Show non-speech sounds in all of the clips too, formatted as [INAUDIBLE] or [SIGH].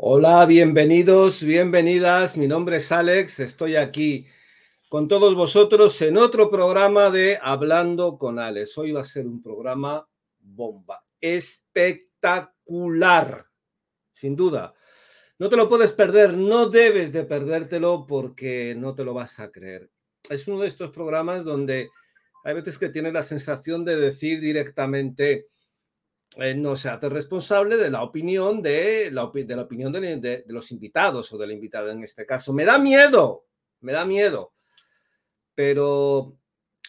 Hola, bienvenidos, bienvenidas. Mi nombre es Alex, estoy aquí con todos vosotros en otro programa de Hablando con Alex. Hoy va a ser un programa bomba, espectacular, sin duda. No te lo puedes perder, no debes de perdértelo porque no te lo vas a creer. Es uno de estos programas donde hay veces que tienes la sensación de decir directamente, eh, no se hace responsable de la opinión de la, opinión de, los invitados o de la invitada en este caso. Me da miedo, me da miedo, pero,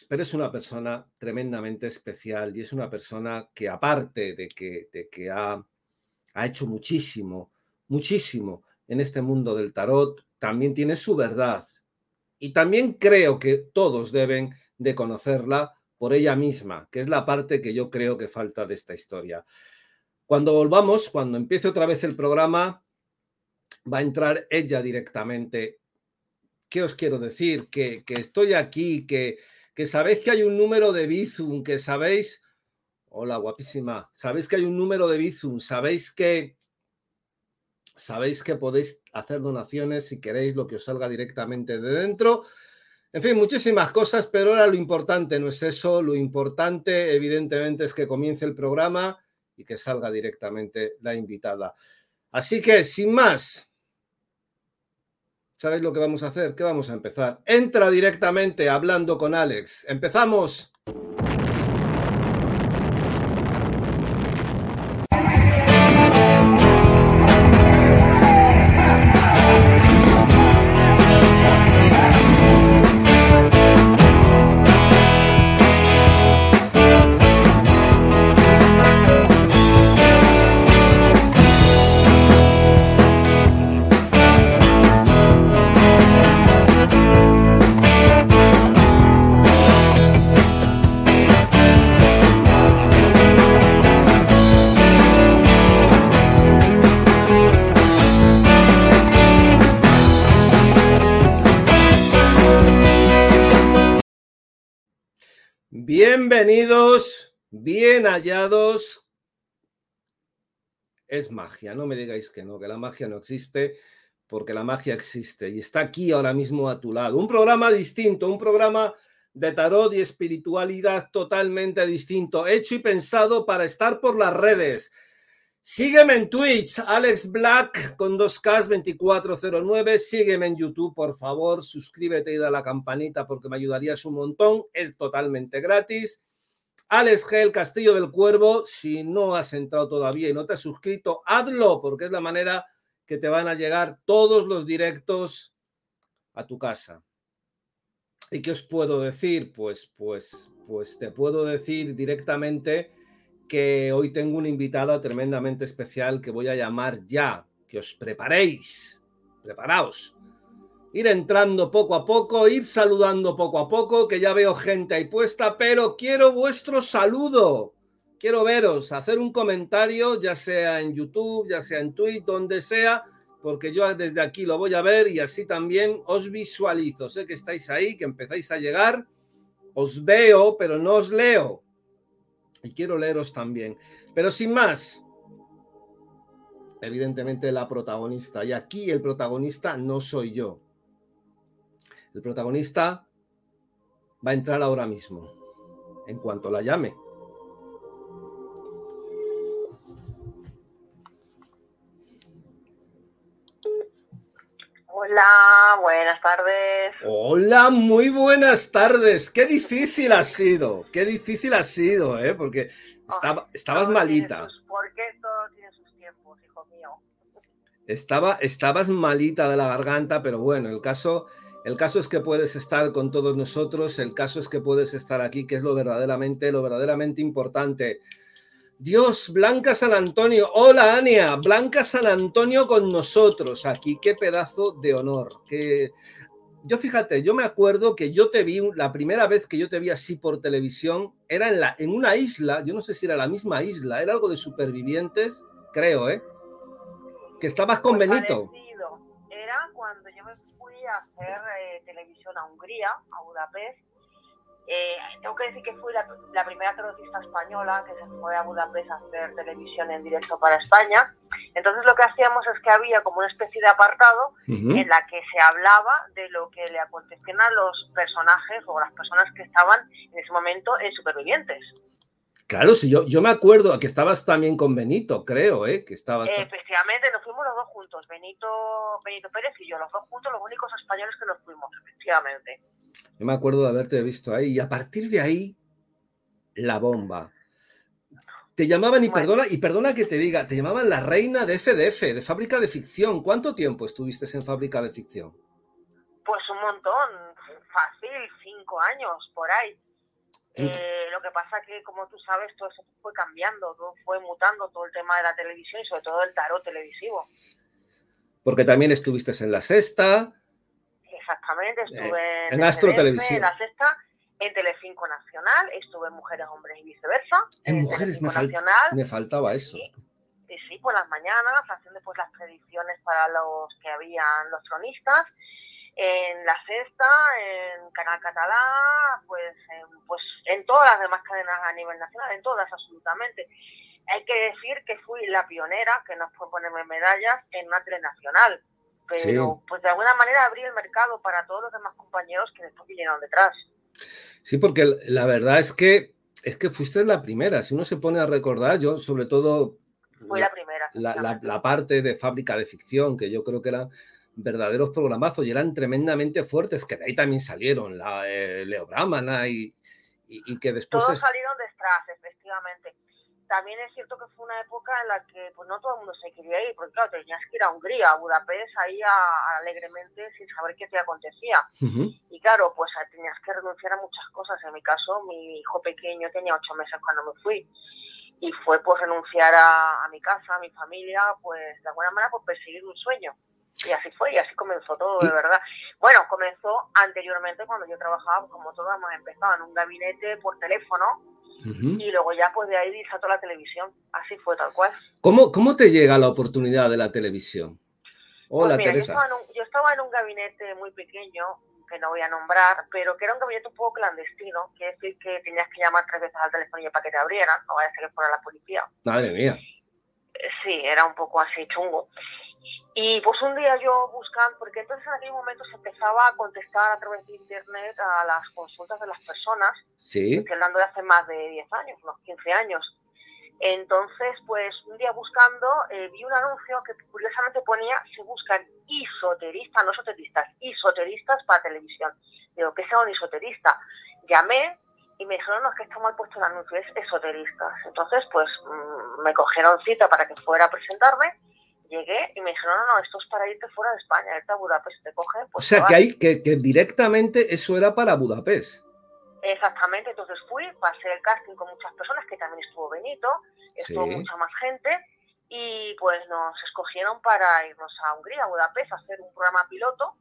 pero es una persona tremendamente especial y es una persona que aparte de que, de que ha, ha hecho muchísimo, muchísimo en este mundo del tarot, también tiene su verdad. Y también creo que todos deben de conocerla por ella misma, que es la parte que yo creo que falta de esta historia. Cuando volvamos, cuando empiece otra vez el programa, va a entrar ella directamente. ¿Qué os quiero decir? Que, estoy aquí, que, que sabéis que hay un número de Bizum, que sabéis... Hola, guapísima. Sabéis que hay un número de Bizum, sabéis que sabéis que podéis hacer donaciones si queréis lo que os salga directamente de dentro. En fin, muchísimas cosas, pero ahora lo importante no es eso. Lo importante, evidentemente, es que comience el programa y que salga directamente la invitada. Así que, sin más, ¿sabéis lo que vamos a hacer? ¿Qué vamos a empezar? Entra directamente hablando con Alex. ¡Empezamos! Bienvenidos, bien hallados. Es magia, no me digáis que no, que la magia no existe, porque la magia existe y está aquí ahora mismo a tu lado. Un programa distinto, un programa de tarot y espiritualidad totalmente distinto, hecho y pensado para estar por las redes. Sígueme en Twitch, Alex Black con 2K2409. Sígueme en YouTube, por favor. Suscríbete y da la campanita porque me ayudarías un montón. Es totalmente gratis. Alex Gel Castillo del Cuervo. Si no has entrado todavía y no te has suscrito, hazlo porque es la manera que te van a llegar todos los directos a tu casa. ¿Y qué os puedo decir? Pues, pues, pues te puedo decir directamente que hoy tengo una invitada tremendamente especial que voy a llamar ya. Que os preparéis, preparaos. Ir entrando poco a poco, ir saludando poco a poco, que ya veo gente ahí puesta, pero quiero vuestro saludo. Quiero veros, hacer un comentario, ya sea en YouTube, ya sea en Twitter, donde sea, porque yo desde aquí lo voy a ver y así también os visualizo. Sé que estáis ahí, que empezáis a llegar, os veo, pero no os leo y quiero leeros también. Pero sin más, evidentemente la protagonista. Y aquí el protagonista no soy yo. El protagonista va a entrar ahora mismo, en cuanto la llame. Hola, buenas tardes. Hola, muy buenas tardes. Qué difícil ha sido, qué difícil ha sido, ¿eh? Porque estaba, estabas malita. porque todo tiene sus tiempos, hijo mío. Estaba, estabas malita de la garganta, pero bueno, el caso, el caso es que puedes estar con todos nosotros, el caso es que puedes estar aquí, que es lo verdaderamente, lo verdaderamente importante. Dios, Blanca San Antonio. Hola, Ania. Blanca San Antonio con nosotros aquí. Qué pedazo de honor. Que yo fíjate, yo me acuerdo que yo te vi, la primera vez que yo te vi así por televisión, era en, la, en una isla, yo no sé si era la misma isla, era algo de supervivientes, creo, ¿eh? Que estabas con Benito. Era cuando yo me fui a hacer eh, televisión a Hungría, a Budapest, Eh, tengo que decir que fui la, la primera tarotista española que se fue a Budapest a hacer televisión en directo para España. Entonces lo que hacíamos es que había como una especie de apartado en la que se hablaba de lo que le acontecían a los personajes o las personas que estaban en ese momento en supervivientes. Claro, sí, yo, yo me acuerdo que estabas también con Benito, creo, ¿eh? Que estabas. Eh, efectivamente, nos fuimos los dos juntos, Benito, Benito Pérez y yo, los dos juntos, los únicos españoles que nos fuimos, efectivamente. Yo me acuerdo de haberte visto ahí. Y a partir de ahí, la bomba. Te llamaban, y perdona, y perdona que te diga, te llamaban la reina de FDF, de Fábrica de Ficción. ¿Cuánto tiempo estuviste en Fábrica de Ficción? Pues un montón, fácil, cinco años por ahí. Eh, lo que pasa que, como tú sabes, todo eso fue cambiando, todo fue mutando, todo el tema de la televisión y sobre todo el tarot televisivo. Porque también estuviste en La Sexta. Exactamente, estuve Eh, en en, Astro Televisión. en La Sexta, en Telecinco Nacional, estuve en Mujeres, Hombres y Viceversa. En Mujeres, me, fal- Nacional, me faltaba eso. Sí. y sí, por las mañanas, haciendo pues las predicciones para los que habían los tronistas. En La Sexta, en Canal Catalá, pues en, pues en todas las demás cadenas a nivel nacional, en todas absolutamente. Hay que decir que fui la pionera, que no fue ponerme medallas, en una telenacional. Pero Sí. pues de alguna manera abrí el mercado para todos los demás compañeros que después vinieron detrás. Sí, porque la verdad es que es que fuiste la primera. Si uno se pone a recordar, yo sobre todo Fui la primera. la, la- efectivamente. la parte de fábrica de ficción, que yo creo que eran verdaderos programazos y eran tremendamente fuertes, que de ahí también salieron la eh, Leo y, y- y que después... Todos es- salieron de Strass, efectivamente. También es cierto que fue una época en la que pues no todo el mundo se quería ir, porque claro, tenías que ir a Hungría, a Budapest, ahí a- alegremente sin saber qué te acontecía. Y claro, pues tenías que renunciar a muchas cosas. En mi caso, mi hijo pequeño tenía ocho meses cuando me fui. Y fue pues renunciar a, a mi casa, a mi familia, pues de alguna manera pues perseguir un sueño. Y así fue, y así comenzó todo, de verdad. Bueno, comenzó anteriormente cuando yo trabajaba, pues, como todos hemos empezado, en un gabinete por teléfono, Y luego ya pues de ahí saltó la televisión. Así fue tal cual. ¿Cómo, ¿Cómo te llega la oportunidad de la televisión? Hola, Pues mira, yo Teresa. estaba, en un, yo estaba en un gabinete muy pequeño, que no voy a nombrar, pero que era un gabinete un poco clandestino, quiere decir que tenías que llamar tres veces al teléfono para que te abrieran, no vaya a ser que fuera la policía. Madre mía. Sí, era un poco así chungo. Y pues un día yo buscando, porque entonces en aquel momento se empezaba a contestar a través de internet a las consultas de las personas, Sí. estoy hablando de hace más de 10 años, unos 15 años. Entonces, pues un día buscando, eh, vi un anuncio que curiosamente ponía, se buscan isoteristas, no esoteristas, isoteristas para televisión. Digo, ¿qué sea un isoterista? Llamé y me dijeron, no, es que está mal puesto el anuncio, es esoteristas. Entonces, pues mm, me cogieron cita para que fuera a presentarme, llegué y me dijeron, no, no, esto es para irte fuera de España, irte a Budapest, te cogen. O Pues sea, te que, vas". hay, que, que directamente eso era para Budapest. Exactamente, entonces fui, pasé el casting con muchas personas, que también estuvo Benito, estuvo Sí. mucha más gente, y pues nos escogieron para irnos a Hungría, a Budapest, a hacer un programa piloto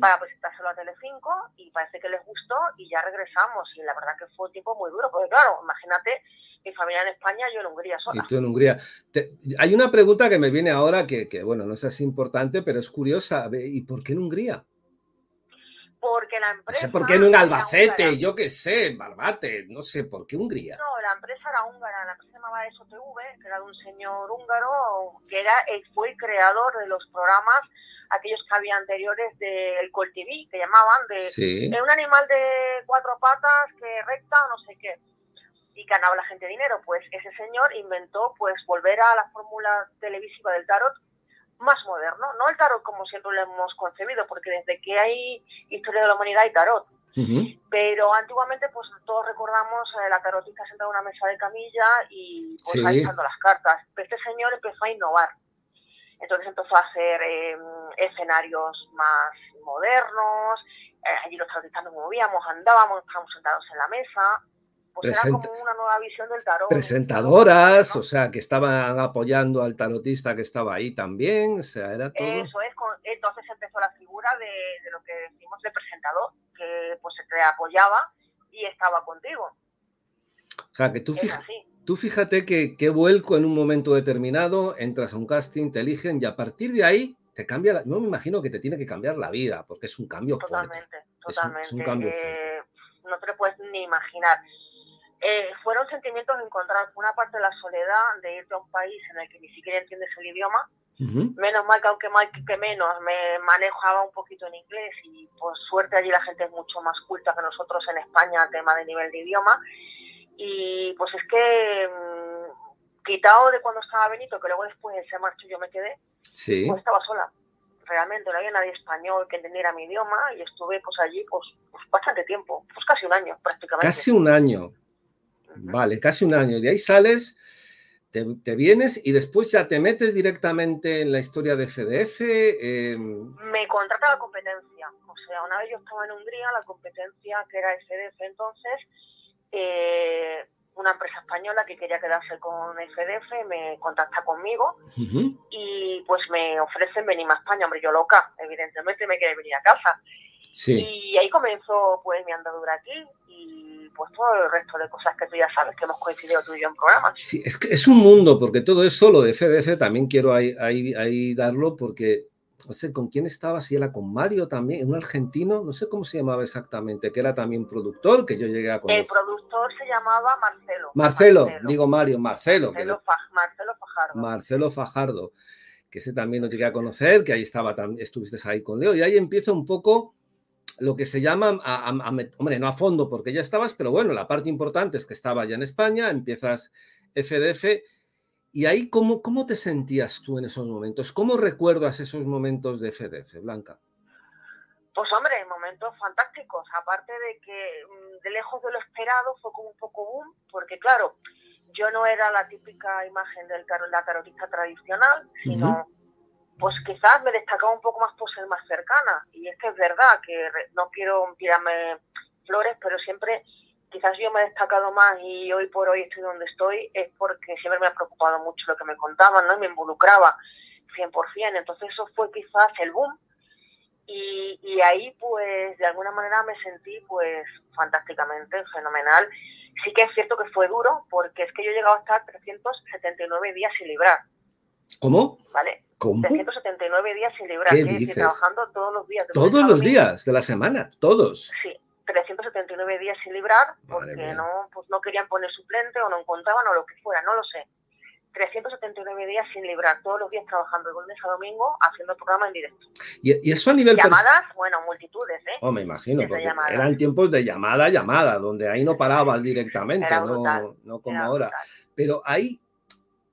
Para presentárselo a Telecinco, y parece que les gustó, y ya regresamos, y la verdad que fue un tiempo muy duro, porque claro, imagínate, mi familia en España, yo en Hungría sola. Y tú en Hungría. Te- hay una pregunta que me viene ahora que, que, bueno, no es así importante, pero es curiosa. ¿Y por qué en Hungría? Porque la No empresa... sé por qué no en Albacete, yo qué sé, Barbate, no sé, ¿por qué Hungría? No, la empresa era húngara, la empresa se llamaba SOTV, que era de un señor húngaro, que era, eh, fue el creador de los programas, aquellos que había anteriores del Col TV, que llamaban, de Sí. eh, un animal de cuatro patas que recta o no sé qué, y ganaba la gente dinero. Pues ese señor inventó pues volver a la fórmula televisiva del tarot más moderno, no el tarot como siempre lo hemos concebido, porque desde que hay historia de la humanidad hay tarot. Pero antiguamente, pues todos recordamos eh, la tarotista sentada en una mesa de camilla y pues Sí. ahí las cartas. Pero este señor empezó a innovar. Entonces empezó a hacer eh, escenarios más modernos. eh, allí los tarotistas nos movíamos, andábamos, estábamos sentados en la mesa. Pues era como una nueva visión del tarot. Presentadoras, ¿no? o sea, que estaban apoyando al tarotista que estaba ahí también, o sea, era todo. Eso es, con- entonces empezó la figura de, de lo que decimos de presentador, que pues se te apoyaba y estaba contigo. O sea, que tú, fija-. Tú fíjate que, que vuelco en un momento determinado, entras a un casting, te eligen y a partir de ahí te cambia, la- no me imagino que te tiene que cambiar la vida, porque es un cambio fuerte. Totalmente, Es un- totalmente. es un cambio Eh, no te lo puedes ni imaginar. Eh, fueron sentimientos encontrados. Una parte de la soledad de irte a un país en el que ni siquiera entiendes el idioma. Menos mal que aunque mal que menos me manejaba un poquito en inglés y por suerte allí la gente es mucho más culta que nosotros en España, tema de nivel de idioma. Y pues es que mm, quitado de cuando estaba Benito, que luego después de ese marcho yo me quedé, sí. pues estaba sola. Realmente no había nadie español que entendiera mi idioma y estuve pues allí pues, pues bastante tiempo, pues casi un año prácticamente. Casi un año. Vale, casi un año. De ahí sales, te, vienes y después ya te metes directamente en la historia de FDF. Em, Me contrata la competencia. O sea, una vez yo estaba en Hungría, la competencia que era FDF entonces, eh, una empresa española que quería quedarse con FDF me contacta conmigo y pues me ofrecen venirme a España. Hombre, yo loca, evidentemente me quiere venir a casa. Y ahí comenzó pues mi andadura aquí y pues todo el resto de cosas que tú ya sabes que hemos coincidido tú y yo en programas. Sí, es que es un mundo, porque todo eso, lo de FDF, también quiero ahí, ahí, darlo, porque no sé con quién estaba, si era con Mario también, un argentino, no sé cómo se llamaba exactamente, que era también productor, que yo llegué a conocer. El productor se llamaba Marcelo. Marcelo, digo Mario, Marcelo. Marcelo, Marcelo Fajardo. Marcelo Fajardo, que ese también lo llegué a conocer, que ahí estaba, estuviste ahí con Leo, y ahí empieza un poco lo que se llama, a, hombre, no a fondo porque ya estabas, pero bueno, la parte importante es que estaba ya en España, empiezas FDF, y ahí, ¿cómo, cómo te sentías tú en esos momentos? ¿Cómo recuerdas esos momentos de FDF, Blanca? Pues hombre, momentos fantásticos, aparte de que mm, de lejos de lo esperado fue como un poco boom, porque claro, yo no era la típica imagen del la tarotista tradicional, sino pues quizás me destacaba un poco más por ser más cercana. Y es que es verdad que no quiero tirarme flores, pero siempre quizás yo me he destacado más y hoy por hoy estoy donde estoy es porque siempre me ha preocupado mucho lo que me contaban, ¿no? Y me involucraba 100%. Entonces eso fue quizás el boom. Y, y ahí pues de alguna manera me sentí pues fantásticamente, fenomenal. Sí que es cierto que fue duro porque es que yo he llegado a estar 379 días sin librar. ¿Cómo? ¿Vale? ¿Cómo? 379 días sin librar. ¿Qué dices? trabajando todos los días. Todos los días de la semana, todos. Sí, 379 días sin librar porque no, pues no querían poner suplente o no encontraban o lo que fuera, no lo sé. 379 días sin librar, todos los días trabajando de lunes a domingo haciendo programa en directo. Y, eso a nivel Llamadas, bueno, multitudes, ¿eh? Oh, me imagino, porque eran tiempos de llamada a llamada, donde ahí no parabas directamente, no, no como ahora. Pero ahí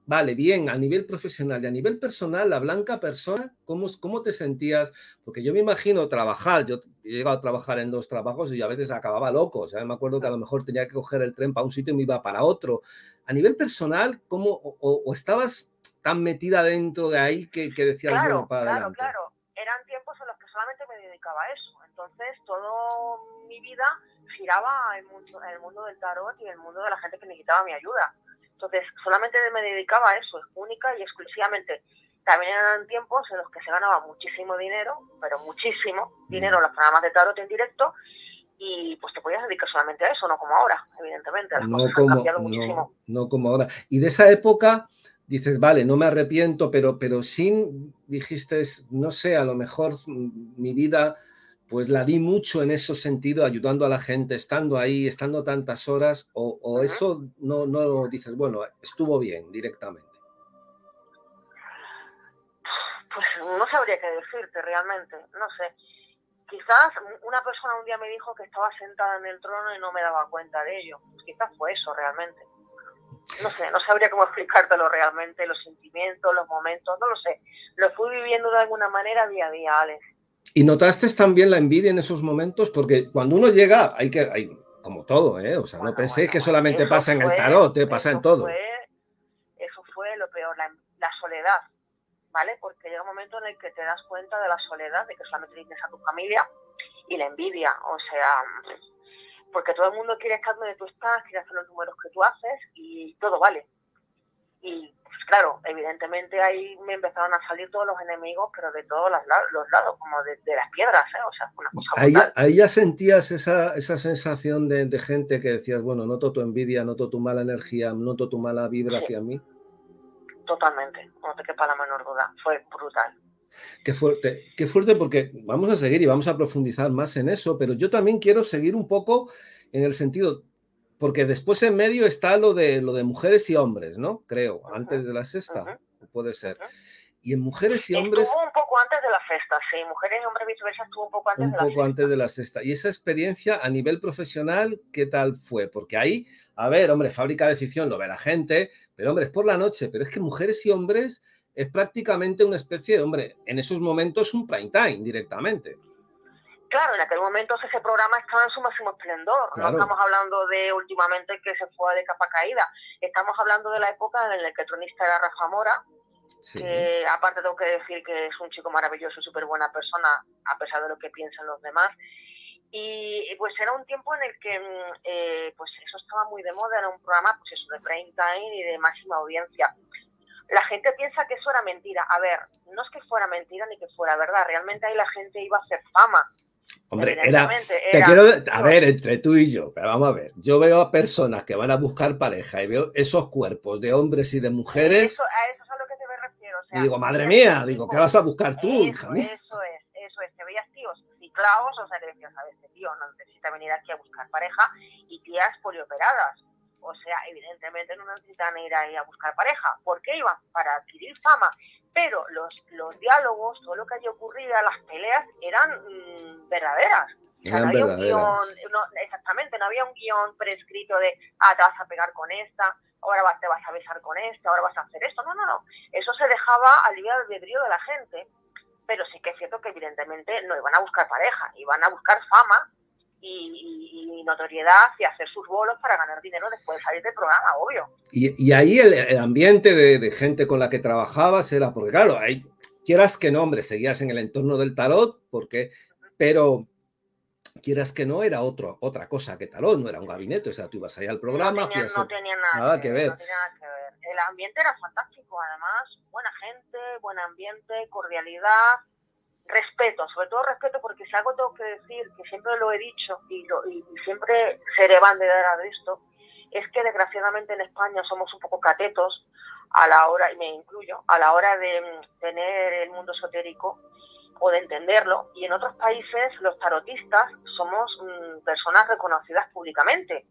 Vale, bien, a nivel profesional y a nivel personal, la blanca persona, ¿cómo, ¿cómo te sentías? Porque yo me imagino trabajar, yo he llegado a trabajar en dos trabajos y a veces acababa loco, o sea, me acuerdo que a lo mejor tenía que coger el tren para un sitio y me iba para otro. A nivel personal, ¿cómo, o, estabas tan metida dentro de ahí que, que decías, claro, para claro, adelante? Claro, eran tiempos en los que solamente me dedicaba a eso, entonces toda mi vida giraba en en el mundo del tarot y en el mundo de la gente que necesitaba mi ayuda. Entonces, solamente me dedicaba a eso, única y exclusivamente. También eran tiempos en los que se ganaba muchísimo dinero, pero muchísimo dinero en los programas de tarot en directo, y pues te podías dedicar solamente a eso, no como ahora, evidentemente. Las no cosas como, han cambiado muchísimo. No, como ahora. Y de esa época dices, vale, no me arrepiento, pero, pero sin, dijiste, no sé, a lo mejor mi vida pues la di mucho en ese sentido, ayudando a la gente, estando ahí, estando tantas horas, o, eso no, no dices, bueno, estuvo bien directamente. Pues no sabría qué decirte realmente, no sé. Quizás una persona un día me dijo que estaba sentada en el trono y no me daba cuenta de ello. Pues quizás fue eso realmente. No sé, no sabría cómo [LAUGHS] explicártelo realmente, los sentimientos, los momentos, no lo sé. Lo fui viviendo de alguna manera día a día, Alex. ¿Y notaste también la envidia en esos momentos? Porque cuando uno llega, hay que, hay, como todo, ¿eh? O sea, no penséis que solamente pasa en el tarot, ¿eh? pasa en todo. eso fue lo peor, la, soledad, ¿vale? Porque llega un momento en el que te das cuenta de la soledad, de que solamente tienes a tu familia y la envidia, o sea, porque todo el mundo quiere estar donde tú estás, quiere hacer los números que tú haces y todo vale. Y claro, evidentemente ahí me empezaron a salir todos los enemigos, pero de todos los, lados, como de, las piedras, ¿eh? O sea, una cosa ahí, ahí, ya sentías esa, esa sensación de, gente que decías, bueno, noto tu envidia, noto tu mala energía, noto tu mala vibra hacia mí. Totalmente, no te quepa la menor duda, fue brutal. Qué fuerte, qué fuerte porque vamos a seguir y vamos a profundizar más en eso, pero yo también quiero seguir un poco en el sentido, porque después en medio está lo de, lo de mujeres y hombres, ¿no? Creo, antes de la sexta, puede ser. Y en mujeres y hombres... Estuvo un poco antes de la sexta, sí, mujeres y hombres viceversa estuvo un poco antes de la Un poco antes de la sexta. Y esa experiencia a nivel profesional, ¿qué tal fue? Porque ahí, a ver, hombre, fábrica de ficción lo ve la gente, pero hombre, es por la noche, pero es que mujeres y hombres es prácticamente una especie de, hombre, en esos momentos un prime time directamente. Claro, en aquel momento ese programa estaba en su máximo esplendor. No estamos hablando de últimamente que se fue de capa caída. Estamos hablando de la época en la que el tronista era Rafa Mora, que aparte tengo que decir que es un chico maravilloso, súper buena persona, a pesar de lo que piensan los demás. Y pues era un tiempo en el que mm, eh, pues eso estaba muy de moda, era un programa pues eso de prime time y de máxima audiencia la gente piensa que eso era mentira. A ver, no es que fuera mentira ni que fuera verdad, realmente ahí la gente iba a hacer fama. Hombre, era, te quiero, a ver, entre tú y yo, pero vamos a ver, yo veo a personas que van a buscar pareja y veo esos cuerpos de hombres y de mujeres. Eso, a eso es a lo que te me refiero. y digo, madre mía, digo, ¿qué vas a buscar tú, hija mía? Eso es, eso es, te veías tíos ciclados, o sea, que decías, a ver, este tío no necesita venir aquí a buscar pareja, y tías polioperadas o sea, evidentemente no necesitan ir ahí a buscar pareja. ¿Por qué iban? Para adquirir fama. Pero los, los diálogos, todo lo que allí ocurría, las peleas, eran mm, verdaderas. no había un guion, exactamente, no había un guion prescrito de, ah, te vas a pegar con esta, ahora te vas a besar con esta, ahora vas a hacer esto. No, no, no. Eso se dejaba al libre albedrío de la gente. Pero sí que es cierto que evidentemente no iban a buscar pareja, iban a buscar fama y, notoriedad y hacer sus bolos para ganar dinero después de salir del programa, obvio. Y, ahí el, ambiente de, gente con la que trabajabas era, porque claro, hay, quieras que no, hombre, seguías en el entorno del tarot, porque, pero quieras que no, era otro, otra cosa que tarot, no era un gabinete, o sea, tú ibas ahí al programa. No tenía, nada, que, ver. El ambiente era fantástico, además, buena gente, buen ambiente, cordialidad respeto, sobre todo respeto, porque si algo tengo que decir, que siempre lo he dicho y, lo, y, siempre seré bandera de esto, es que desgraciadamente en España somos un poco catetos a la hora, y me incluyo, a la hora de mm, tener el mundo esotérico o de entenderlo, y en otros países los tarotistas somos mm, personas reconocidas públicamente.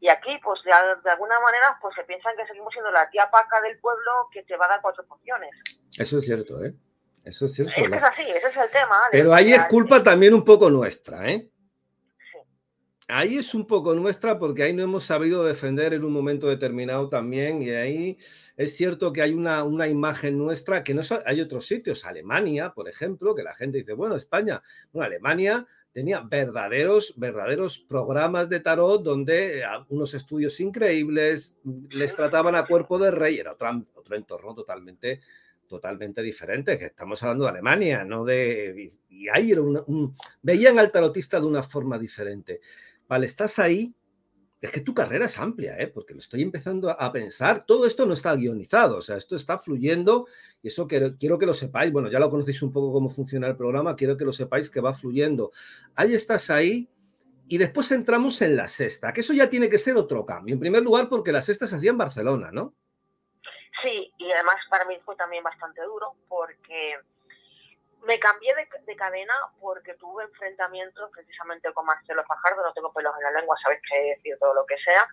Y aquí, pues de, de, alguna manera, pues se piensan que seguimos siendo la tía paca del pueblo que te va a dar cuatro pociones. Eso es cierto, ¿eh? Eso es cierto. Es, así, ese es el tema. Pero ahí es culpa también un poco nuestra, ¿eh? Sí. Ahí es un poco nuestra porque ahí no hemos sabido defender en un momento determinado también y ahí es cierto que hay una, una imagen nuestra que no hay otros sitios, Alemania, por ejemplo, que la gente dice, bueno, España, bueno, Alemania tenía verdaderos, verdaderos programas de tarot donde eh, unos estudios increíbles les trataban a cuerpo de rey, era otro, otro entorno totalmente totalmente diferente, que estamos hablando de Alemania, no de... Y ahí era un, veían al tarotista de una forma diferente. Vale, estás ahí, es que tu carrera es amplia, ¿eh? porque lo estoy empezando a pensar, todo esto no está guionizado, o sea, esto está fluyendo y eso quiero, quiero que lo sepáis, bueno, ya lo conocéis un poco cómo funciona el programa, quiero que lo sepáis que va fluyendo. Ahí estás ahí y después entramos en la sexta, que eso ya tiene que ser otro cambio. En primer lugar, porque la sexta se hacía en Barcelona, ¿no? Sí, y además para mí fue también bastante duro porque me cambié de, cadena porque tuve enfrentamientos precisamente con Marcelo Fajardo, no tengo pelos en la lengua, sabes que decir todo lo que sea,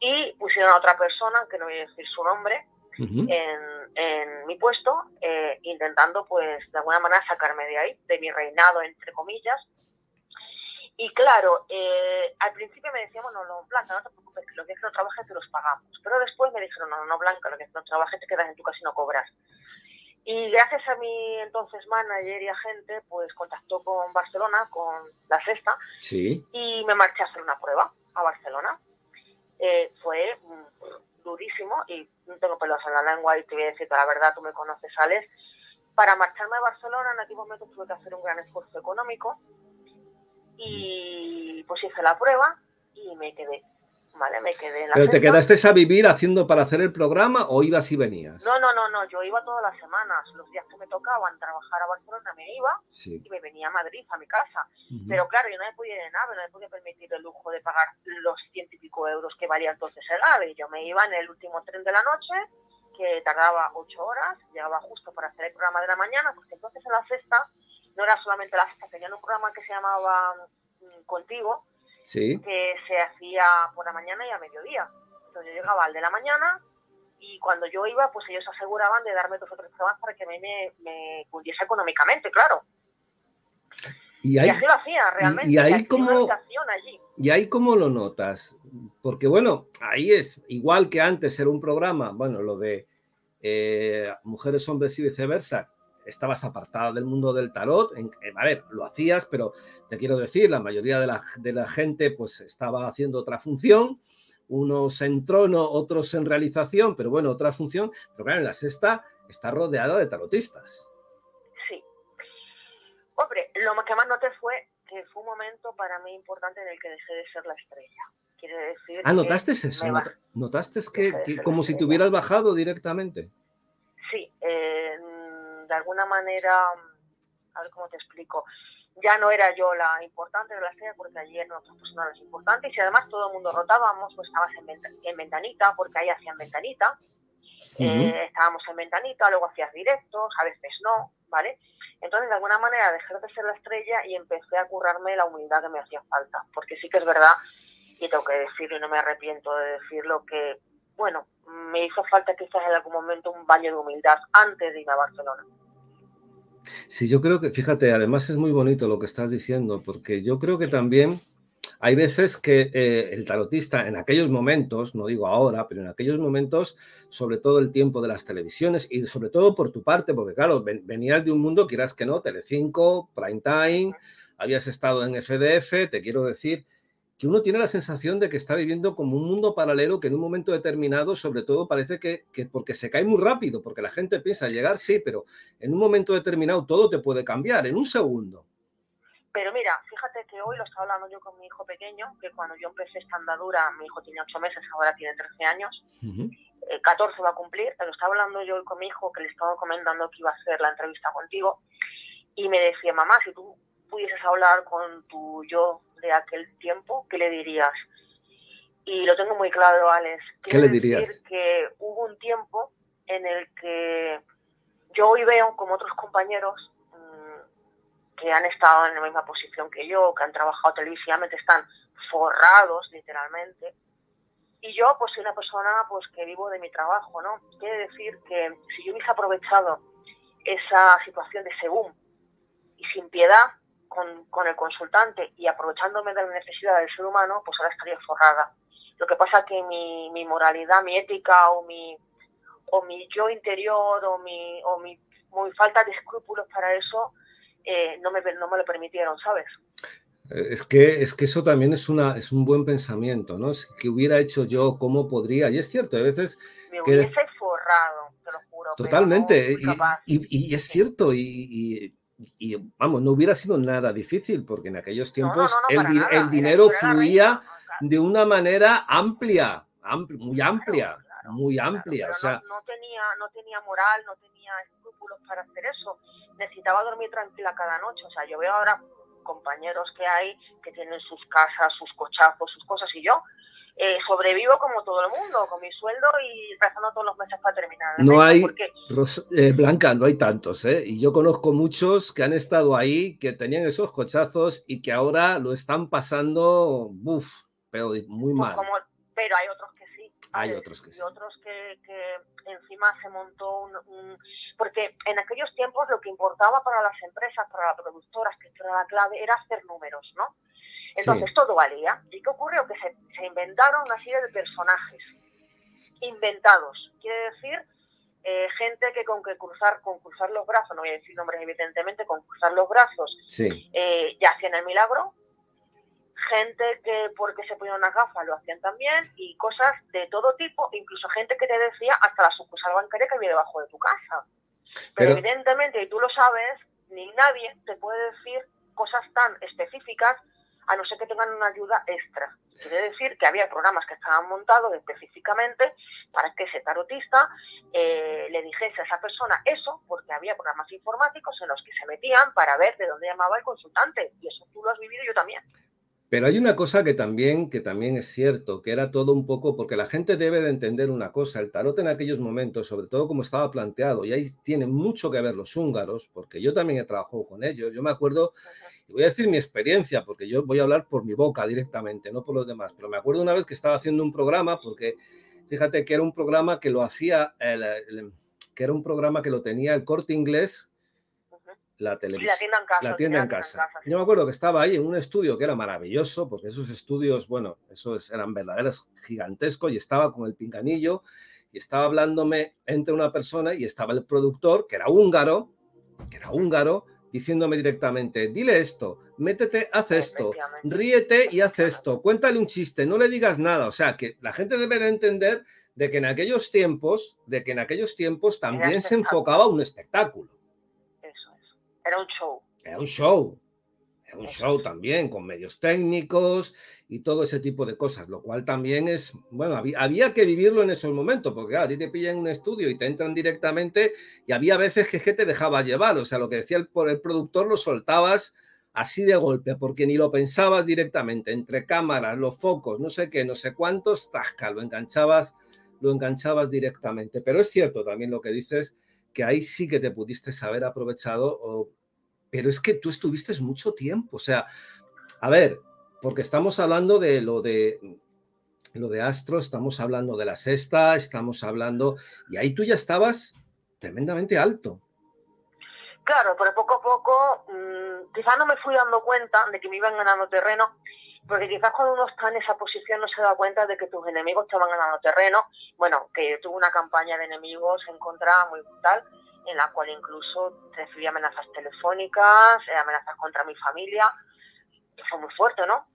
y pusieron a otra persona, que no voy a decir su nombre, en, mi puesto, eh, intentando pues de alguna manera sacarme de ahí, de mi reinado, entre comillas, y claro, eh, al principio me decían, bueno, no, Blanca, no te preocupes, que los días que no trabajes te los pagamos. Pero después me dijeron, no, no, Blanca, los días que no trabajes te quedas en tu casa y no cobras. Y gracias a mi entonces manager y agente, pues contactó con Barcelona, con la sexta, sí. y me marché a hacer una prueba a Barcelona. Eh, fue mm, durísimo y no tengo pelos en la lengua y te voy a decir que la verdad tú me conoces, Alex. Para marcharme a Barcelona en aquel momento tuve que hacer un gran esfuerzo económico y pues hice la prueba y me quedé. Vale, me quedé en la ¿Pero te quedaste a vivir haciendo para hacer el programa o ibas y venías? No, no, no, no, yo iba todas las semanas. Los días que me tocaban trabajar a Barcelona me iba y me venía a Madrid, a mi casa. Pero claro, yo no me podía ir en AVE, no me podía permitir el lujo de pagar los ciento y pico euros que valía entonces el AVE. Yo me iba en el último tren de la noche que tardaba ocho horas, llegaba justo para hacer el programa de la mañana, porque entonces en la sexta no era solamente la sexta, tenían un programa que se llamaba mm, Contigo, que se hacía por la mañana y a mediodía. Entonces yo llegaba al de la mañana y cuando yo iba, pues ellos aseguraban de darme dos o tres programas para que a mí me, me económicamente, claro. Y, así lo hacía realmente. Y, ahí como, y ahí cómo lo notas, porque bueno, ahí es igual que antes era un programa, bueno, lo de eh, mujeres, hombres y viceversa, estabas apartada del mundo del tarot, a ver, lo hacías, pero te quiero decir, la mayoría de la, de la gente pues estaba haciendo otra función, unos en trono, otros en realización, pero bueno, otra función, pero claro, en la sexta está rodeada de tarotistas. Hombre, lo que más noté fue que fue un momento para mí importante en el que dejé de ser la estrella. Quiere decir. Ah, ¿notaste eso? ¿Notaste que, como si te hubieras bajado directamente? De alguna manera, a ver cómo te explico. Ya no era yo la importante de la estrella porque allí eran otras personas importantes y además todo el mundo rotábamos, pues estabas en, ventanita porque ahí hacían ventanita. Eh, estábamos en ventanita, luego hacías directos, a veces no, ¿vale? Entonces, de alguna manera, dejé de ser la estrella y empecé a currarme la humildad que me hacía falta. Porque sí que es verdad, y tengo que decirlo y no me arrepiento de decirlo, que, bueno, me hizo falta quizás en algún momento un baño de humildad antes de ir a Barcelona. Sí, yo creo que, fíjate, además es muy bonito lo que estás diciendo, porque yo creo que también hay veces que eh, el tarotista en aquellos momentos, no digo ahora, pero en aquellos momentos, sobre todo el tiempo de las televisiones y sobre todo por tu parte, porque claro, venías de un mundo, quieras que no, Telecinco, Prime Time, habías estado en FDF, te quiero decir que uno tiene la sensación de que está viviendo como un mundo paralelo que en un momento determinado, sobre todo, parece que, que porque se cae muy rápido, porque la gente piensa llegar, sí, pero en un momento determinado todo te puede cambiar, en un segundo. Pero mira, fíjate que hoy lo estaba hablando yo con mi hijo pequeño, que cuando yo empecé esta andadura, mi hijo tiene 8 meses, ahora tiene 13 años, 14 eh, va a cumplir, pero estaba hablando yo hoy con mi hijo, que le estaba comentando que iba a hacer la entrevista contigo, y me decía, mamá, si tú pudieses hablar con tu yo de aquel tiempo, ¿qué le dirías? Y lo tengo muy claro, Alex. ¿Qué le dirías? Decir que hubo un tiempo en el que yo hoy veo como otros compañeros que han estado en la misma posición que yo, que han trabajado televisivamente, están forrados literalmente. Y yo pues soy una persona pues que vivo de mi trabajo, ¿no? Quiere decir que si yo hubiese aprovechado esa situación de según y sin piedad con, con el consultante y aprovechándome de la necesidad del ser humano, pues ahora estaría forrada. Lo que pasa que mi, mi moralidad, mi ética o mi, o mi yo interior o mi, o mi, mi falta de escrúpulos para eso eh, no, me, no me lo permitieron, ¿sabes? Eh, es que, es que eso también es, una, es un buen pensamiento, ¿no? Es que hubiera hecho yo, ¿cómo podría? Y es cierto, a veces... Me hubiese forrado, te lo juro. Totalmente, y, y, es cierto, y, vamos, no hubiera sido nada difícil, porque en aquellos tiempos el, dinero fluía de una manera amplia, muy amplia, muy amplia. o sea, no, tenía, no tenía moral, no tenía escrúpulos para hacer eso necesitaba dormir tranquila cada noche. O sea, yo veo ahora compañeros que hay que tienen sus casas, sus cochazos, sus cosas y yo eh, sobrevivo como todo el mundo, con mi sueldo y rezando todos los meses para terminar. No hay, eh, Blanca, no hay tantos, ¿eh? Y yo conozco muchos que han estado ahí, que tenían esos cochazos y que ahora lo están pasando, uff, pero muy pues mal. pero hay otros que sí. Hay otros que sí. Y otros que, que encima se montó un, Porque en aquellos tiempos lo que importaba para las empresas, para las productoras, que era la clave, era hacer números, ¿no? Entonces todo valía. ¿Y qué ocurrió? Que se, se inventaron una serie de personajes inventados. Quiere decir, eh, gente que con que cruzar, con cruzar los brazos, no voy a decir nombres evidentemente, con cruzar los brazos, eh, ya hacían el milagro, gente que porque se ponían unas gafas lo hacían también y cosas de todo tipo, incluso gente que te decía hasta la sucursal bancaria que había debajo de tu casa. Pero, evidentemente, y tú lo sabes, ni nadie te puede decir cosas tan específicas a no ser que tengan una ayuda extra. Quiere decir que había programas que estaban montados específicamente para que ese tarotista eh, le dijese a esa persona eso, porque había programas informáticos en los que se metían para ver de dónde llamaba el consultante. Y eso tú lo has vivido yo también. Pero hay una cosa que también, que también es cierto, que era todo un poco, porque la gente debe de entender una cosa, el tarot en aquellos momentos, sobre todo como estaba planteado, y ahí tiene mucho que ver los húngaros, porque yo también he trabajado con ellos, yo me acuerdo, y voy a decir mi experiencia, porque yo voy a hablar por mi boca directamente, no por los demás, pero me acuerdo una vez que estaba haciendo un programa, porque fíjate que era un programa que lo hacía, que era un programa que lo tenía el corte inglés, la televisión. La tienda en casa. Yo me acuerdo que estaba ahí en un estudio que era maravilloso, porque esos estudios, bueno, esos eran verdaderos gigantescos, y estaba con el pinganillo, y estaba hablándome entre una persona, y estaba el productor, que era húngaro, que era húngaro, diciéndome directamente, dile esto, métete, haz esto, ríete y haz esto, cuéntale un chiste, no le digas nada. O sea, que la gente debe de entender de que en aquellos tiempos, de que en aquellos tiempos también se enfocaba un espectáculo. Era un show. Era un show. Era un show también, con medios técnicos y todo ese tipo de cosas, lo cual también es, bueno, había, que vivirlo en esos momentos, porque a ti te pillan en un estudio y te entran directamente y había veces que, te dejaba llevar, o sea, lo que decía el, el productor lo soltabas así de golpe, porque ni lo pensabas directamente, entre cámaras, los focos, no sé qué, no sé cuántos, tasca, lo enganchabas, lo enganchabas directamente. Pero es cierto también lo que dices, que ahí sí que te pudiste haber aprovechado, pero es que tú estuviste mucho tiempo, o sea, a ver, porque estamos hablando de lo de lo de Astro, estamos hablando de la sexta, estamos hablando, y ahí tú ya estabas tremendamente alto. Claro, pero poco a poco, mmm, quizás no me fui dando cuenta de que me iban ganando terreno, porque quizás cuando uno está en esa posición no se da cuenta de que tus enemigos te van ganando terreno. Bueno, que tuve una campaña de enemigos en contra muy brutal, en la cual incluso recibí amenazas telefónicas, eh, amenazas contra mi familia, que fue muy fuerte, ¿no?